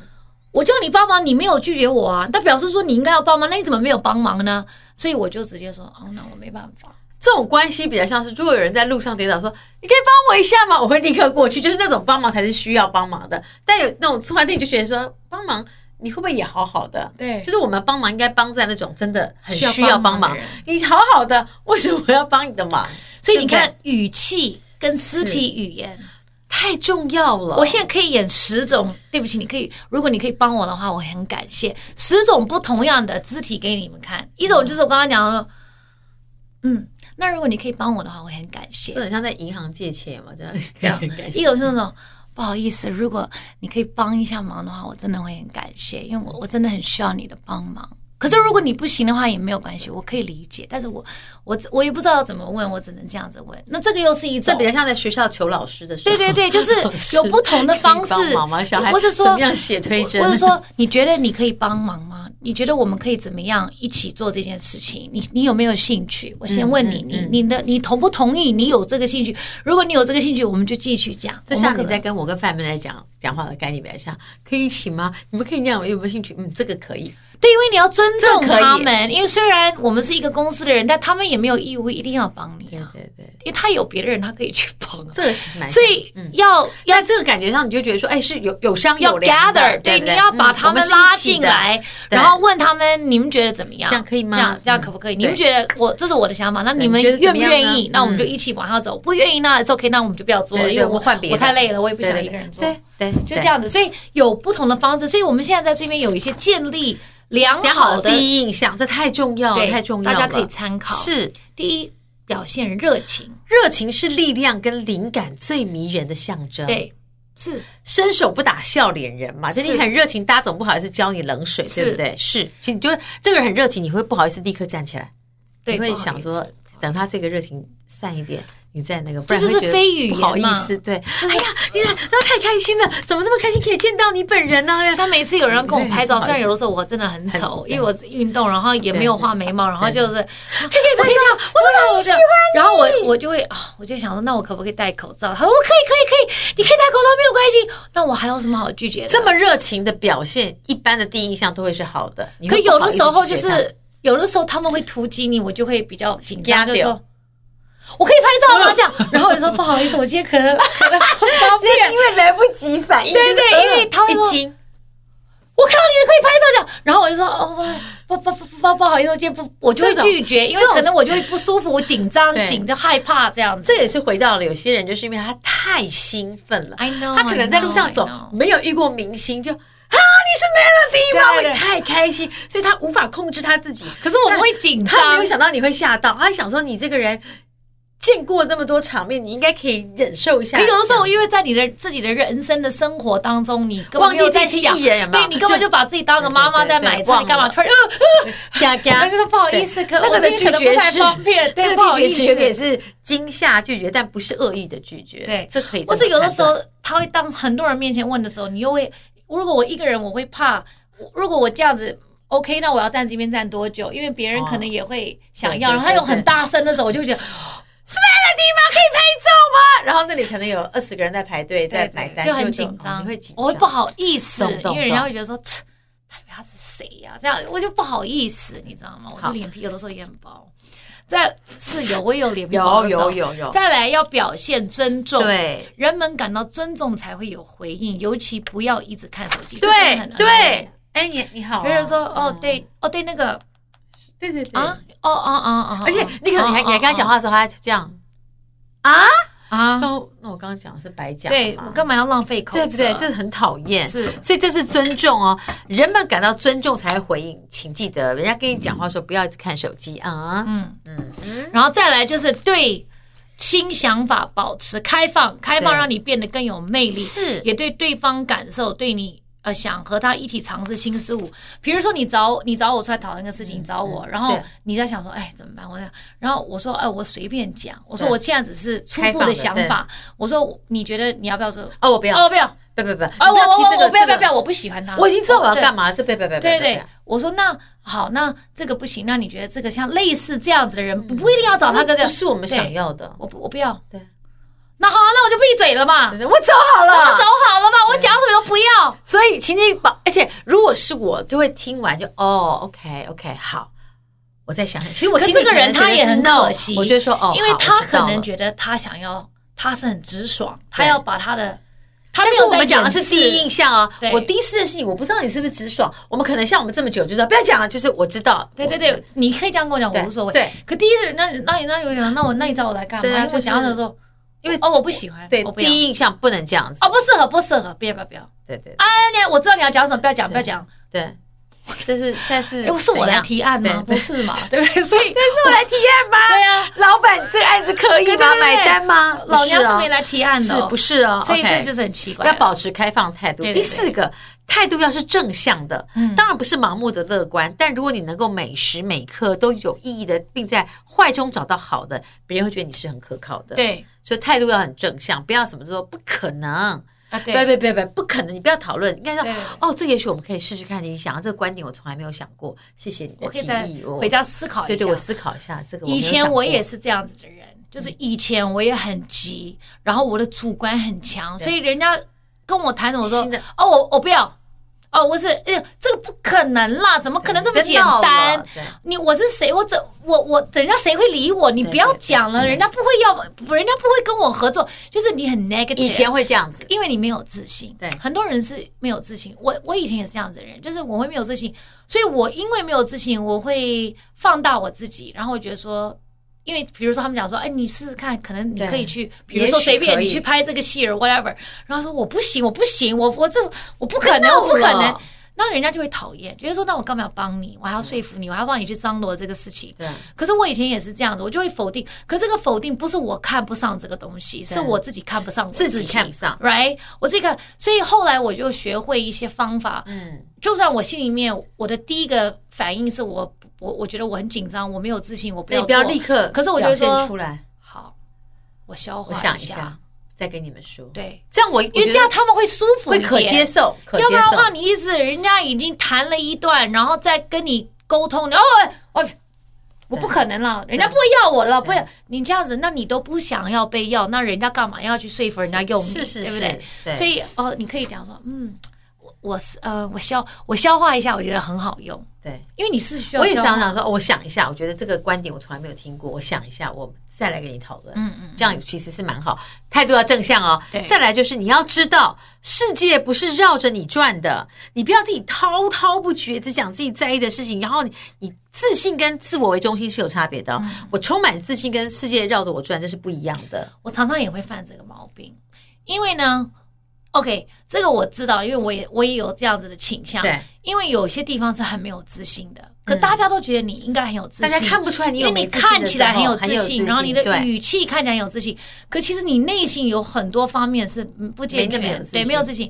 我叫你帮忙，你没有拒绝我啊，那表示说你应该要帮忙，那你怎么没有帮忙呢？所以我就直接说，哦，那我没办法。这种关系比较像是，如果有人在路上跌倒，说：“你可以帮我一下吗？”我会立刻过去，就是那种帮忙才是需要帮忙的。但有那种突然间就觉得说帮忙，你会不会也好好的？对，就是我们帮忙应该帮在那种真的很需要帮忙。你好好的，为什么我要帮你的忙？所以你看，语气跟肢体语言太重要了。我现在可以演十种，对不起，你可以，如果你可以帮我的话，我很感谢。十种不同样的肢体给你们看，一种就是我刚刚讲的，嗯。那如果你可以帮我的话，我很感谢。就很像在银行借钱嘛，这样这样。*laughs* 一种是那种不好意思，如果你可以帮一下忙的话，我真的会很感谢，因为我我真的很需要你的帮忙。可是如果你不行的话也没有关系，我可以理解。但是我我我也不知道怎么问，我只能这样子问。那这个又是一种，这比较像在学校求老师的时候。对对对，就是有不同的方式。*laughs* 帮忙小孩或者说怎么样写推甄，或者说你觉得你可以帮忙吗？你觉得我们可以怎么样一起做这件事情？你你有没有兴趣？我先问你，嗯嗯嗯、你你的你同不同意？你有这个兴趣？如果你有这个兴趣，我们就继续讲。这像你在跟我跟范妹来讲讲话的概念比较像，可以一起吗？你们可以那样，有没有兴趣？嗯，这个可以。对，因为你要尊重他们，因为虽然我们是一个公司的人，但他们也没有义务一定要帮你啊。对对对，因为他有别的人，他可以去帮。这个其实蛮，所以要要这个感觉上，你就觉得说，哎，是有有商有量的，对，你要把他们拉进来，然后问他们，你们觉得怎么样？这样可以吗？这样这样可不可以？你们觉得我这是我的想法，那你们愿不愿意？那我们就一起往下走。不愿意那 OK，那我们就不要做了，因为我换别的，我太累了，我也不想一个人做。对对，就这样子。所以有不同的方式，所以我们现在在这边有一些建立。良好的第一印象，这太重要了，太重要了，大家可以参考。是第一，表现热情，热情是力量跟灵感最迷人的象征。对，是伸手不打笑脸人嘛，就你很热情，大家总不好意思浇你冷水，对不对？是，其实你觉得这个人很热情，你会不好意思立刻站起来，你会想说，等他这个热情散一点。你在那个，这就是非语言，不好意思，对。哎呀，你俩，那太开心了，怎么那么开心可以见到你本人呢？*laughs* 像每次有人跟我拍照，虽然有的时候我真的很丑，因为我运动，然后也没有画眉毛，然后就是可以拍照，我好喜欢。然后我我就会啊，我就想说，那我可不可以戴口罩？他说我可以，可以，可以，你可以戴口罩没有关系。那我还有什么好拒绝的？这么热情的表现，一般的第一印象都会是好的。可有的时候就是有的时候他们会突击你，我就会比较紧张，就说。我可以拍照吗？这样，然后我就说不好意思，我今天可能可能不方便，因为来不及反应。对对，因为他会说，我看到你可以拍照这样，然后我就说哦不不不不不好意思，我今天不，我就会拒绝，因为可能我就会不舒服，我紧张紧就害怕这样子。这也是回到了有些人就是因为他太兴奋了，他可能在路上走没有遇过明星就啊你是 Melody 吗？我太开心，所以他无法控制他自己。可是我们会紧张，他没有想到你会吓到，他想说你这个人。见过那么多场面，你应该可以忍受一下。可有的时候，因为在你的自己的人生的生活当中，你根本没有在想，对你根本就把自己当个妈妈在买菜，你干嘛突然呃 *laughs* 呃，嘎嘎，就是不好意思，可那个的拒绝不太方便，对，那个拒绝是有点是惊吓拒绝，但不是恶意的拒绝。对，这可以。或是有的时候，他会当很多人面前问的时候，你又会，如果我一个人，我会怕。如果我这样子，OK，那我要站这边站多久？因为别人可能也会想要，然后他又很大声的时候，我就会觉得。是 Melody 吗？可以拍照吗？*laughs* 然后那里可能有二十个人在排队在买单，就很紧张，你会紧张，我会不好意思，因为人家会觉得说，他以为他是谁呀？这样我就不好意思，你知道吗？我的脸皮有的时候也很薄。再是有，我有脸皮。有有有有。再来要表现尊重，对人们感到尊重才会有回应，尤其不要一直看手机。对对，哎，你你好。别人说哦，对哦，对那个。对对对啊！哦哦哦哦！而且你可能你还你还跟他讲话的时候，他还这样啊啊那。那我刚刚讲的是白讲，对我干嘛要浪费口？对不对？这很讨厌。是，所以这是尊重哦。人们感到尊重才会回应，请记得，人家跟你讲话说不要一直看手机啊。嗯嗯嗯。然后再来就是对新想法保持开放，开放让你变得更有魅力，是也对对方感受对你。呃，想和他一起尝试新事物，比如说你找你找我出来讨论一个事情，你找我，然后你在想说，哎，怎么办？我想，然后我说，哎，我随便讲，我说我现在只是初步的想法，我说你觉得你要不要说？哦，我不要，哦，不要，不不不，哦，我我我不要不要不要，我不喜欢他，我已经知道我要干嘛，这别别别别，对对，我说那好，那这个不行，那你觉得这个像类似这样子的人，不不一定要找他，这样不是我们想要的，我不我不要，对。那好，那我就闭嘴了嘛。我走好了，我走好了嘛。我讲什么都不要。所以，请你把，而且如果是我，就会听完就哦，OK OK，好，我再想想。其实我心里这个人他也很可惜，我觉得说哦，因为他可能觉得他想要，他是很直爽，他要把他的。但是我们讲的是第一印象啊。我第一次认识你，我不知道你是不是直爽。我们可能像我们这么久，就说不要讲了，就是我知道。对对对，你可以这样跟我讲，我无所谓。对。可第一次，那那你那有讲，那我那你找我来干嘛？我讲的时候。因为哦，我不喜欢。对，第一印象不能这样子。哦，不适合，不适合，不要，不要，不要。对对。哎，你我知道你要讲什么，不要讲，不要讲。对，这是现在是。又是我来提案吗？不是嘛？*laughs* 对不对？所以 *laughs* 这是我来提案吗？*laughs* 对呀，老板，这个案子可以吗？买单吗？老娘是没来提案的，不是哦。所以这就是很奇怪。要保持开放态度。第四个态度要是正向的，当然不是盲目的乐观。但如果你能够每时每刻都有意义的，并在坏中找到好的，别人会觉得你是很可靠的。对。所以态度要很正向，不要什么说不可能啊！对，别别别别，不可能！你不要讨论，应该说哦，这也许我们可以试试看。你想这个观点，我从来没有想过。谢谢你的提议，回家思考一下。对对，我思考一下这个。以前我也是这样子的人，就是以前我也很急，然后我的主观很强，所以人家跟我谈什么说哦，我我不要。哦，我是，哎呀，这个不可能啦，怎么可能这么简单？你我是谁？我怎我我人家谁会理我？你不要讲了，人家不会要，人家不会跟我合作。就是你很 negative，以前会这样子，因为你没有自信。对，很多人是没有自信。我我以前也是这样子的人，就是我会没有自信，所以我因为没有自信，我会放大我自己，然后我觉得说。因为比如说他们讲说，哎，你试试看，可能你可以去，比如说随便你去拍这个戏儿 whatever，然后说我不行，我不行，我我这我不可能，我不可能，那人家就会讨厌，觉得说那我干嘛要帮你？我还要说服你，我还要帮你去张罗这个事情。对。可是我以前也是这样子，我就会否定。可这个否定不是我看不上这个东西，是我自己看不上自己，看不上，right？我自己看，所以后来我就学会一些方法。嗯。就算我心里面我的第一个反应是我。我我觉得我很紧张，我没有自信，我不要。你不要立刻，可是我就说出来。好，我消化一下，再跟你们说。对，这样我因为这样他们会舒服，会可接受。要不然的话，你意思人家已经谈了一段，然后再跟你沟通，然后我我不可能了，人家不会要我了，不会。你这样子，那你都不想要被要，那人家干嘛要去说服人家用你？是是，对不对？所以哦，你可以讲说，嗯。我是呃，我消我消化一下，我觉得很好用。对，因为你是需要。我也想想说，我想一下，我觉得这个观点我从来没有听过。我想一下，我再来跟你讨论。嗯嗯，这样其实是蛮好，态度要正向哦。对，再来就是你要知道，世界不是绕着你转的，你不要自己滔滔不绝，只讲自己在意的事情。然后你你自信跟自我为中心是有差别的。嗯，我充满自信跟世界绕着我转，这是不一样的。我常常也会犯这个毛病，因为呢。OK，这个我知道，因为我也我也有这样子的倾向。对，因为有些地方是很没有自信的，可大家都觉得你应该很有自信，大家看不出来你有，因为你看起来很有自信，然后你的语气看起来很有自信，可其实你内心有很多方面是不健全，对，没有自信。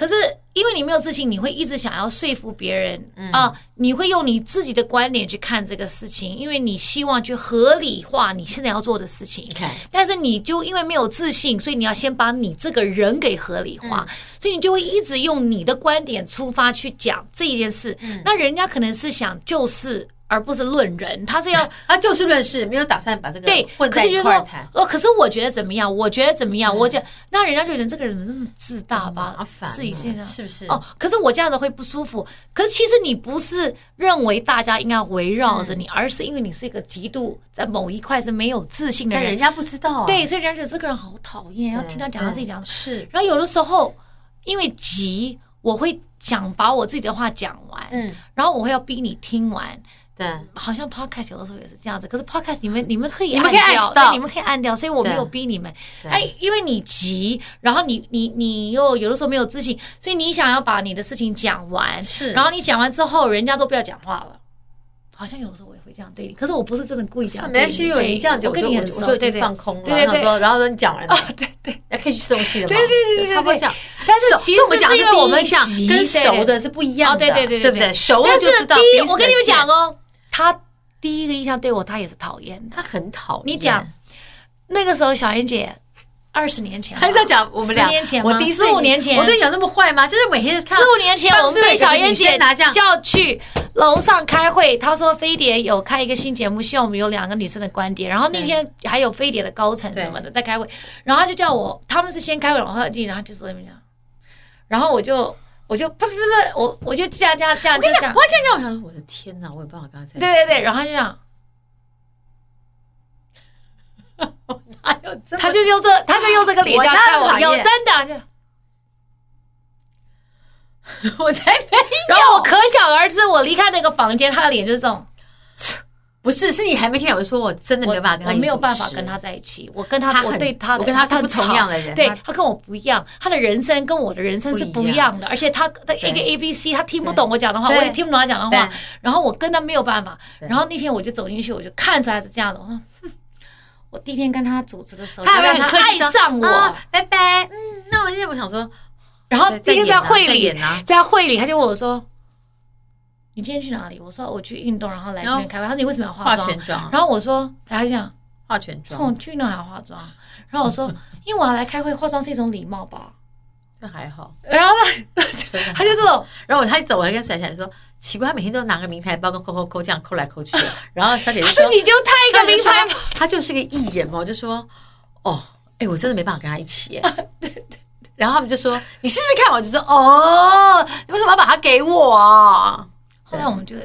可是，因为你没有自信，你会一直想要说服别人啊，你会用你自己的观点去看这个事情，因为你希望去合理化你现在要做的事情。但是你就因为没有自信，所以你要先把你这个人给合理化，所以你就会一直用你的观点出发去讲这一件事。那人家可能是想就是。而不是论人，他是要他 *laughs* 就事论事，没有打算把这个对混在一块儿谈。哦，可是我觉得怎么样？我觉得怎么样？我讲，那人家就觉得这个人怎么这么自大吧？麻烦，是一些人是不是？哦，可是我这样子会不舒服。可是其实你不是认为大家应该围绕着你，而是因为你是一个极度在某一块是没有自信的人，但人家不知道。对，所以人家觉得这个人好讨厌，要听他讲他自己讲的。是，然后有的时候因为急，我会讲把我自己的话讲完，嗯，然后我会要逼你听完。对，好像 podcast 有的时候也是这样子。可是 podcast 你们你们可以你们可以按掉，对，你们可以按掉，所以我没有逼你们。哎，因为你急，然后你你你又有的时候没有自信，所以你想要把你的事情讲完，是，然后你讲完之后，人家都不要讲话了。好像有的时候我也会这样对你，可是我不是真的故意这样。没关系，因为你这样讲，我跟你很熟，对对，放空了。对对对，然后说你讲完了，对 *laughs* 对，那可以去吃东西了嘛？对对对对，差不多这样。但是其实我们讲是我们讲跟熟的是不一样的，对对对，对不对？熟的就知道。第一，我跟你们讲哦，他第一个印象对我，他也是讨厌，他很讨厌。你讲那个时候，小燕姐。二十年前，还在讲我们俩。十年前我第四五年前，我对你有那么坏吗？就是每天看。四五年前，我们被小燕姐叫去楼上开会。她说飞碟有开一个新节目，希望我们有两个女生的观点。然后那天还有飞碟的高层什么的在开会，然后他就叫我，他们是先开会，然后进，然后就说怎么讲。然后我就我就不是不是，我我就这样这样这样这样。我讲，我讲讲，我想，我的天哪，我有办法跟他在。对对对，然后就这样。*laughs* 哪有这？他就用这，他就用这个脸这样看我，有真的就，*laughs* 我才没有。然后我可想而知，我离开那个房间，他的脸就是这种。不是，是你还没听我说，我真的没有办法跟他，我没有办法跟他在一起。我跟他，我对他，我跟他是不同样的人，对他跟我不一样，他的人生跟我的人生是不一样的，而且他的一个 A B C，他听不懂我讲的话，我也听不懂他讲的话。然后我跟他没有办法。然后那天我就走进去，我就看出来是这样的。我说。我第一天跟他组织的时候，他让他爱上我，拜拜。嗯，那我现在我想说，然后第一天在会里，在会里，他就问我说：“你今天去哪里？”我说：“我去运动，然后来这边开会。”他说：“你为什么要化妆？”全妆。然后我说：“他就这样化全妆。”我去运动还要化妆。然后我说：“ *laughs* 因为我要来开会，化妆是一种礼貌吧？”这还好。然后呢，他就这种，然后他一走，我还跟甩甩说。奇怪，他每天都拿个名牌包，跟抠抠抠这样抠来抠去的。*laughs* 然后小姐姐自己就带一个名牌包，他就是个艺人嘛。我就说，哦，哎，我真的没办法跟他一起。对对。然后他们就说，你试试看。我就说，哦，你为什么要把它给我？后来我们就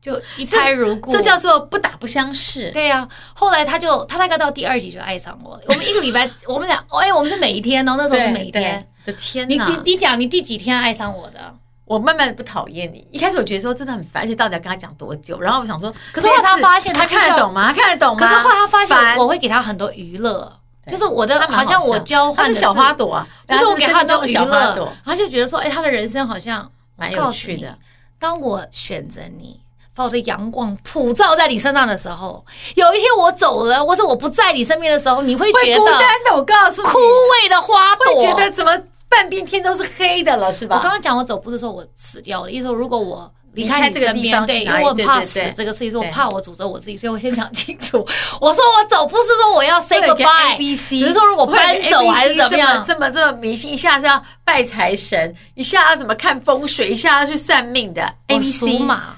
就一拍如故，这叫做不打不相识。对呀。后来他就他大概到第二集就爱上我了。*laughs* 我们一个礼拜，我们俩，哎，我们是每一天哦，那时候是每一天。的天，你你你讲，你第几天爱上我的？我慢慢不讨厌你，一开始我觉得说真的很烦，而且到底要跟他讲多久？然后我想说，可是后来他发现他看得懂吗？他看得懂吗？可是后来他发现我会给他很多娱乐，就是我的好像我交换的是小花朵啊，就是我给他很多娱乐，他就觉得说，哎，他的人生好像蛮有趣的。当我选择你，把我的阳光普照在你身上的时候，有一天我走了，或者我不在你身边的时候，你会觉得孤单的。我告诉你，枯萎的花朵，会觉得怎么？半边天都是黑的了，是吧？我刚刚讲我走不是说我死掉了，意思说如果我离开你身边，对，因为我怕死这个事情，是我怕我诅咒我自己，所以我先讲清楚。*laughs* 我说我走不是说我要 say goodbye，只是说如果搬走还是怎么样，这么这么迷信，一下是要拜财神，一下要怎么看风水，一下要去算命的。A B C 马，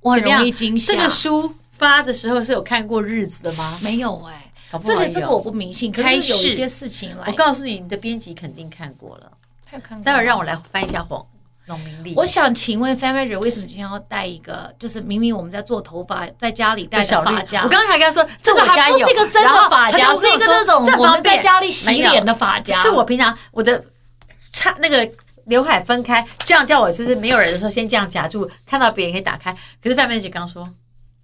我很容易惊吓。这个书发的时候是有看过日子的吗？没有哎。这个这个我不迷信，可是有一些事情来。我告诉你，你的编辑肯定看过了。待会儿让我来翻一下黄农民历。我想请问 Family 为什么今天要带一个？就是明明我们在做头发，在家里戴小发夹。我刚才跟他说，这个还不是一个真的发夹，是一个那种我们在家里洗脸的发夹。是我平常我的插那个刘海分开，这样叫我就是没有人的时候先这样夹住，看到别人可以打开。可是 Family 刚说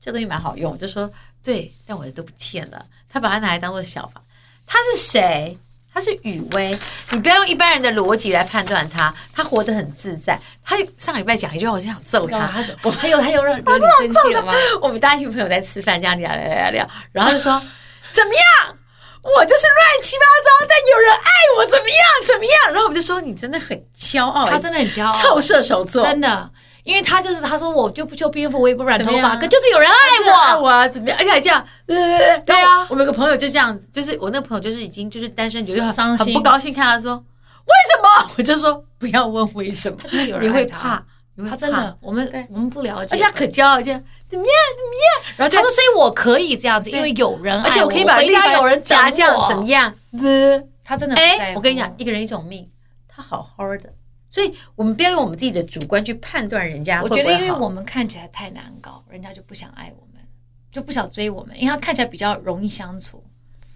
这东西蛮好用，就说对，但我的都不见了。他把它拿来当做小发，他是谁？他是雨薇。你不要用一般人的逻辑来判断他，他活得很自在。他上礼拜讲一句话，我就想揍他。他我还有他又让惹你 *laughs* 生气了吗？我们大家一群朋友在吃饭，这样聊聊聊聊，然后就说 *laughs* 怎么样？我就是乱七八糟，但有人爱我，怎么样？怎么样？然后我们就说你真的很骄傲，他真的很骄傲，臭射手座，真的。因为他就是他说我就不修边幅，我也不染头发，可就是有人爱我，爱我啊，怎么样？而且还这样，呃，对啊。我们有个朋友就这样子，就是我那个朋友就是已经就是单身，就是很不高兴，看他说为什么？*laughs* 我就说不要问为什么，你会怕，他真的，我们我们不了解，而且他可骄傲，就怎么样怎么样？然后他说，所以我可以这样子，因为有人而且我可以把人家有人夹这样怎么样？呃，他真的哎，我跟你讲，一个人一种命，他好好的。所以我们不要用我们自己的主观去判断人家会不会。我觉得，因为我们看起来太难搞，人家就不想爱我们，就不想追我们，因为他看起来比较容易相处。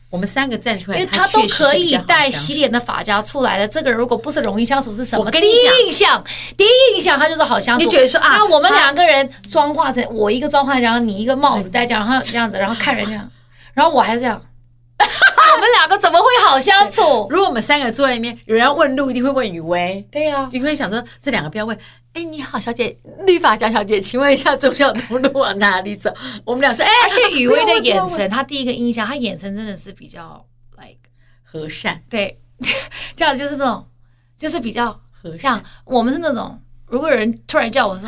我们三个站出来，因为他都可以带洗脸的发夹出来的。这个人如果不是容易相处，是什么？第一印象，第一印象他就是好相处。你觉得说啊，那我们两个人妆化成我一个妆化，然后你一个帽子戴这样，然后这样子，然后看人家，然后我还是这样，我们两个怎么会好相处？如果我们三个坐在一边，有人要问路，一定会问雨薇。对呀，你会想说这两个不要问。哎，你好，小姐，绿发家小姐，请问一下忠孝东路往哪里走？*laughs* 我们俩说，哎，而且雨薇的眼神，她第一个印象，她眼神真的是比较 like *laughs* 和善，对，*laughs* 这样就是这种，就是比较和善。我们是那种，如果有人突然叫我说，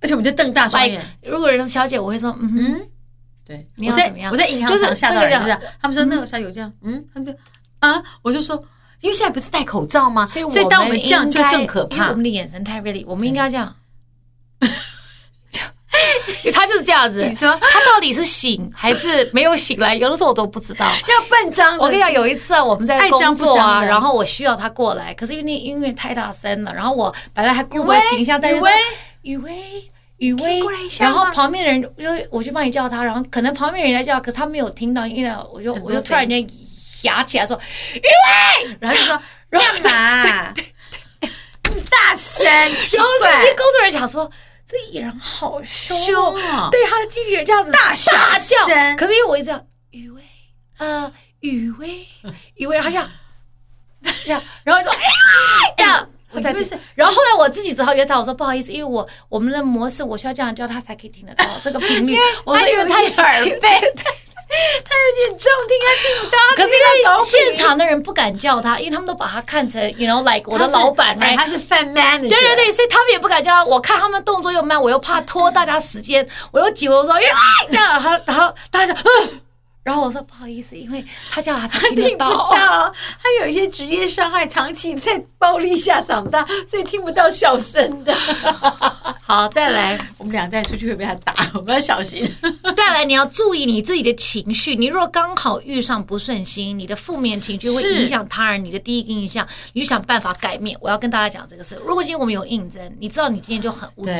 而且我们就瞪大双眼。如果有人说小姐，我会说，嗯哼，对，你要怎么样？我在银行就是吓到人，他们说那个小姐这样，嗯，他们就啊，我就说。因为现在不是戴口罩吗？所以，所以当我们这样就更可怕。我们的眼神太锐利，我们应该这样。他就是这样子。*laughs* 你说他到底是醒还是没有醒来？有的时候我都不知道。*laughs* 要笨张。我跟你讲，有一次啊，我们在工作啊，然后我需要他过来，可是因为那音乐太大声了，然后我本来还故作形象在那说：“雨薇，雨薇。”然后旁边的人就我去帮你叫他，然后可能旁边人在叫，可是他没有听到，因为我就我就突然间。牙起来说：“雨薇，然后就说干嘛？大声！然后那些工作人员讲说，这艺人好凶啊！对他的经纪人这样子大大叫。可是因为我一直叫雨薇，呃，雨薇，雨薇，然后这样这样，然后就说哎呀，我在听。然后后来我自己只好约他，我说不好意思，因为我我们的模式我需要这样叫他才可以听得到这个频率。我说因为他耳背。” *laughs* 他有点重，听他听不到。可是因为现场的人不敢叫他，因为他们都把他看成，you know like 我的老板，哎，他是 fan manager。对对对，所以他们也不敢叫他。我看他们动作又慢，我又怕拖大家时间，我又挤，我说，哎，这样，他然后大家嗯。然后我说不好意思，因为他叫阿汤，他听不到。他有一些职业伤害，长期在暴力下长大，所以听不到笑声的。*laughs* 好，再来，我们俩再出去会被他打，*laughs* 我们要小心。*laughs* 再来，你要注意你自己的情绪。你若刚好遇上不顺心，你的负面情绪会影响他人，你的第一个印象，你就想办法改变。我要跟大家讲这个事。如果今天我们有应征，你知道你今天就很无助，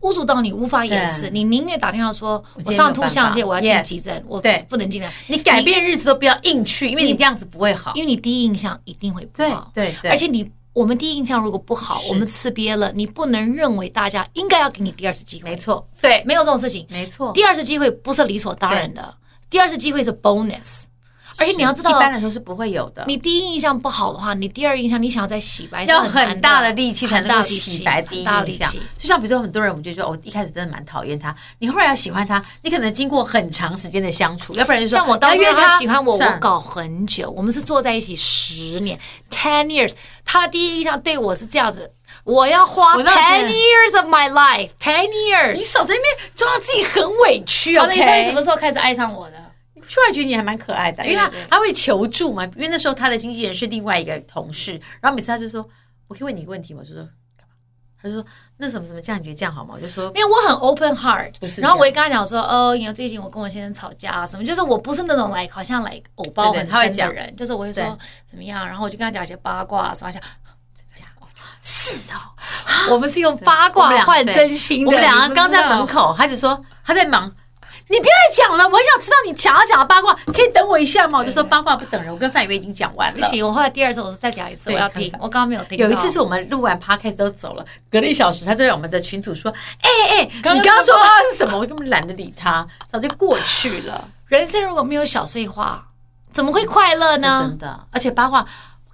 无助到你无法掩饰，你宁愿打电话说，我上吐下泻，我要进急诊，我不能进来。你改变日子都不要硬去，因为你这样子不会好，因为你第一印象一定会不好。对对，而且你我们第一印象如果不好，我们吃瘪了，你不能认为大家应该要给你第二次机会。没错，对，没有这种事情。没错，第二次机会不是理所当然的，第二次机会是 bonus。而且你要知道，一般来说是不会有的。你第一印象不好的话，你第二印象你想要再洗白，要很大的力气才能够洗白第一印象。就像比如说，很多人我们就说，我一开始真的蛮讨厌他，你后来要喜欢他，你可能经过很长时间的相处，要不然就说像我当初他喜欢我，我搞很久，我们是坐在一起十年，ten years。他的第一印象对我是这样子，我要花 ten years of my life，ten years。你少在那边装自己很委屈哦。那你说你什么时候开始爱上我的？突然觉得你还蛮可爱的，因为他他会求助嘛。因为那时候他的经纪人是另外一个同事，然后每次他就说：“我可以问你一个问题吗？”我就说：“干嘛？”他就说：“那什么什么这样，你觉得这样好吗？”我就说：“因为我很 open heart。”然后我也跟他讲说：“哦，因为最近我跟我先生吵架啊，什么就是我不是那种 like 好像 like 偶包很深的人，就是我会说怎么样，然后我就跟他讲一些八卦，什么讲是哦，*laughs* 我们是用八卦换真心的。我们两个刚在门口，他就说他在忙。”你不要再讲了，我很想知道你想要讲的八卦，可以等我一下吗？我就说八卦不等人，我跟范雨薇已经讲完了。不行，我后来第二次我说再讲一次，我要听。我刚刚没有听。有一次是我们录完 podcast 都走了，隔了一小时，他在我们的群组说：“哎哎，你刚刚说八卦是什么？”我根本懒得理他，早就过去了。人生如果没有小碎话，怎么会快乐呢？真的，而且八卦。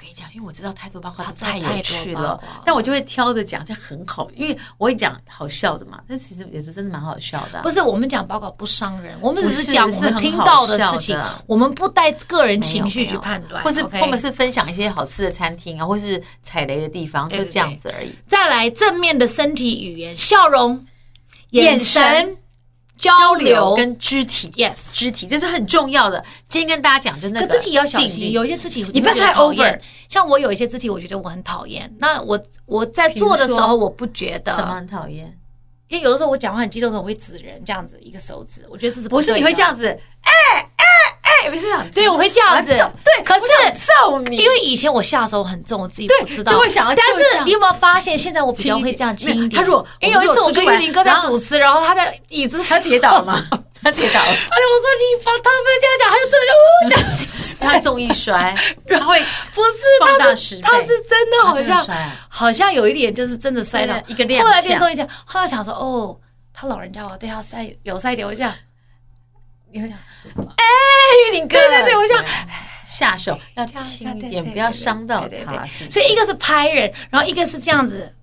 我跟你讲，因为我知道太多八卦都太有趣了，但我就会挑着讲，这很好，因为我会讲好笑的嘛。但其实也是真的蛮好笑的。不是我们讲八卦不伤人，我们只是讲我们听到的事情，我们不带个人情绪去判断，或是或者是分享一些好吃的餐厅啊，或是踩雷的地方，就这样子而已。再来正面的身体语言、笑容、眼神。交流跟肢体，yes，肢体这是很重要的。今天跟大家讲，就那个，可肢体要小心，有一些肢体你不要太 over。像我有一些肢体，我觉得我很讨厌。那我我在做的时候，我不觉得什么很讨厌。因为有的时候我讲话很激动的时候，我会指人这样子一个手指，我觉得这是不是你会这样子？哎哎。哎，不是这样，所以我会这样子。对，可是揍你，因为以前我下手很重，我自己不知道。就会想要。但是你有没有发现，现在我比较会这样轻一点。他说，因为有一次我跟玉林哥在主持，然后他在椅子他跌倒了吗？他跌倒了。哎，*laughs* 我说你放他不要这样讲，他就真的就 *laughs* 呜这样子，他重一摔，然后会不是他是他是真的好像好像有一点就是真的摔了一个踉后来变重易这样，后来想说哦，他老人家我对他塞有塞一点，我就这样，你会讲哎，*laughs* 玉林哥，对对对，我想下手要轻一点，不要伤到他。所以一个是拍人，然后一个是这样子，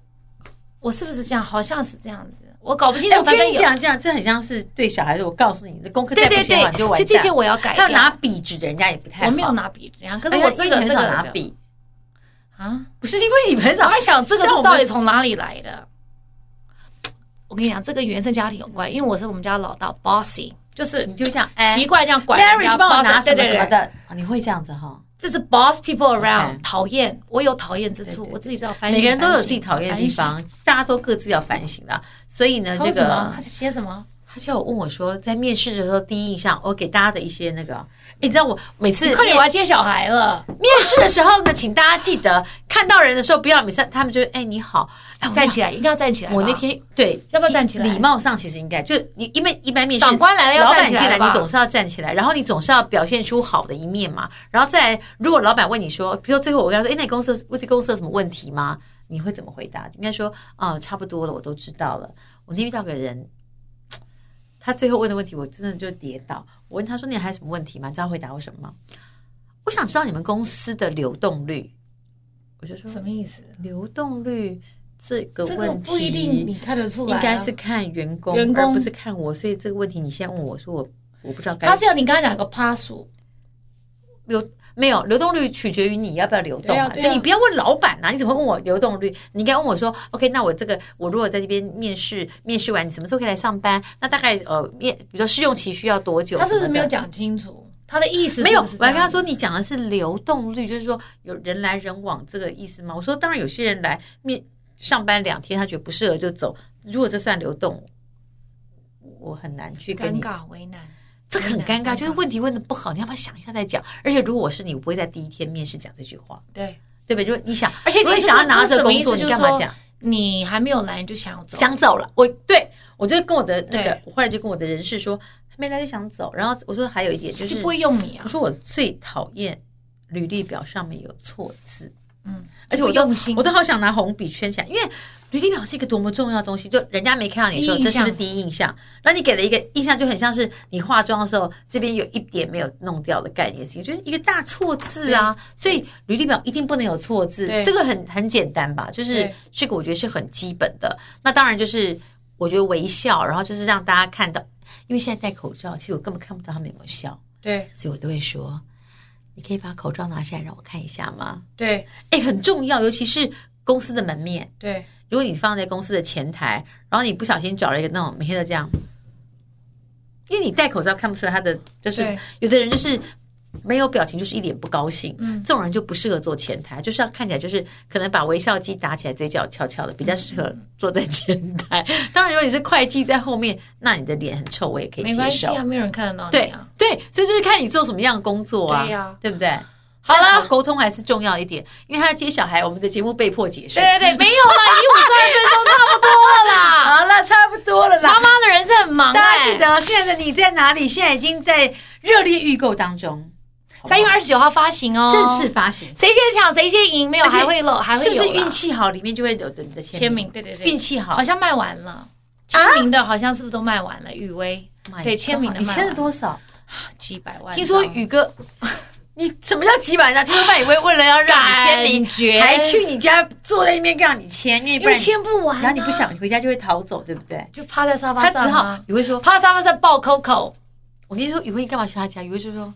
我是不是这样？好像是这样子。我搞不清楚，我跟你讲，这样这很像是对小孩子。我告诉你，你的功课再不写完就完蛋。所以这些我要改。他拿笔纸的人家也不太好。我没有拿笔纸，人家可是我这个很少拿笔啊，不是因为你们很少。我在想这个是到底从哪里来的？我跟你讲，这跟原生家庭有关，因为我是我们家老大，bossy，就是你就这样习惯这样管人家，帮我拿什么什么的，你会这样子哈。就是 boss people around，讨厌，我有讨厌之处，我自己知道反省。每个人都有自己讨厌的地方，大家都各自要反省的。所以呢，这个他是写什么？他叫我问我说，在面试的时候第一印象，我给大家的一些那个，你知道我每次快点，我要接小孩了。面试的时候呢，请大家记得看到人的时候不要每次他们就哎你好。站起来，一定要站起来。我那天对，要不要站起来？礼貌上其实应该，就你因为一般面试，长官来了要站起来，老板进来你总是要站起来，然后你总是要表现出好的一面嘛。然后再来，如果老板问你说，比如说最后我跟他说，哎，那公司问这公司有什么问题吗？你会怎么回答？应该说，啊，差不多了，我都知道了。我那天遇到个人，他最后问的问题，我真的就跌倒。我问他说，你还有什么问题吗？你知道回答我什么吗？我想知道你们公司的流动率。我就说什么意思？流动率。这个问题不一定你看得出来，应该是看员工，员工而不是看我。所以这个问题你现在问我说我我不知道该。他是要你刚才讲个趴数流没有流动率取决于你要不要流动嘛，所以你不要问老板呐，你怎么问我流动率？你应该问我说，OK，那我这个我如果在这边面试，面试完你什么时候可以来上班？那大概呃面，比如说试用期需要多久？他是不是没有讲清楚他的意思？没有，我还跟他说你讲的是流动率，就是说有人来人往这个意思吗？我说当然有些人来面。上班两天，他觉得不适合就走。如果这算流动，我很难去跟你尴尬为难，这个很尴尬。就是问题问的不好，你要不要想一下再讲？而且如果我是你，我不会在第一天面试讲这句话。对对不对？就是你想，而且你想要拿着工作，你干嘛讲？你还没有来就想要走，想走了。我对我就跟我的那个，我后来就跟我的人事说，他没来就想走。然后我说还有一点就是不会用你啊。我说我最讨厌履历表上面有错字。嗯，而且我用心，我都好想拿红笔圈起来，因为履历表是一个多么重要的东西。就人家没看到你说这是不是第一印象？那你给了一个印象，就很像是你化妆的时候这边有一点没有弄掉的概念性，就是一个大错字啊。所以履历表一定不能有错字，这个很很简单吧？就是这个我觉得是很基本的。那当然就是我觉得微笑，然后就是让大家看到，因为现在戴口罩，其实我根本看不到他们有没有笑。对，所以我都会说。你可以把口罩拿下来让我看一下吗？对，哎，很重要，尤其是公司的门面。对，如果你放在公司的前台，然后你不小心找了一个那种每天都这样，因为你戴口罩看不出来他的，就是有的人就是。没有表情就是一脸不高兴，嗯，这种人就不适合做前台，就是要看起来就是可能把微笑肌打起来，嘴角翘翘的，比较适合坐在前台。*laughs* 当然，如果你是会计在后面，那你的脸很臭，我也可以接受。没关系啊，没有人看得到你。对对，所以就是看你做什么样的工作啊，对呀，对不对？好了，沟通还是重要一点，因为他要接小孩，我们的节目被迫结束。对对对，没有了，*laughs* 已经五十二分钟，差不多了啦。好了，差不多了啦。妈妈的人是很忙，大家记得现在的你在哪里？现在已经在热烈预购当中。三月二十九号发行哦，正式发行，谁先抢谁先赢，没有还会漏，还会有，是不是运气好？里面就会有的你的签名，对对对，运气好，好像卖完了，签名的好像是不是都卖完了？雨薇，对，签名的，你签了多少？几百万。听说宇哥，你什么叫几百万？听说范雨薇为了要让你签名，还去你家坐在那边让你签，因为不然签不完，然后你不想回家就会逃走，对不对？就趴在沙发上，他只好雨薇说趴在沙发上抱 Coco。我跟你说，雨薇你干嘛去他家？雨薇就说。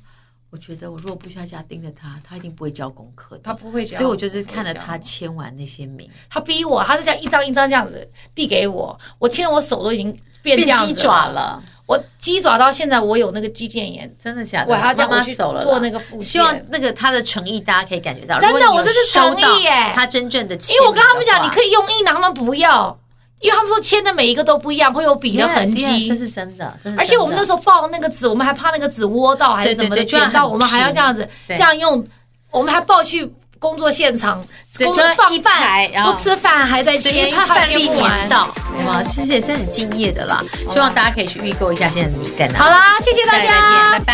我觉得我如果不去他家盯着他，他一定不会交功课的。他不会交，所以我就是看着他签完那些名。他逼我，他是这样一张一张这样子递给我，我签了，我手都已经变这样子。鸡爪了，我鸡爪到现在我有那个肌腱炎，真的假的？我还要妈妈手了，做那个复健。希望那个他的诚意大家可以感觉到，真的，我这是诚意耶。他真正的，因为我跟他们讲，你可以用印的，他们不要。因为他们说签的每一个都不一样会有笔的痕迹。这是真的真的。而且我们那时候抱那个纸我们还怕那个纸窝到还是什么的卷到我们还要这样子这样用我们还抱去工作现场工作放饭不吃饭还在签怕饭粒黏到。没有其实也是很敬业的啦。希望大家可以去预购一下现在的你在哪好啦谢谢大家再见拜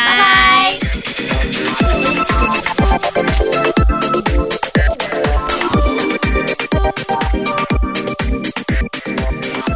拜。Thank you.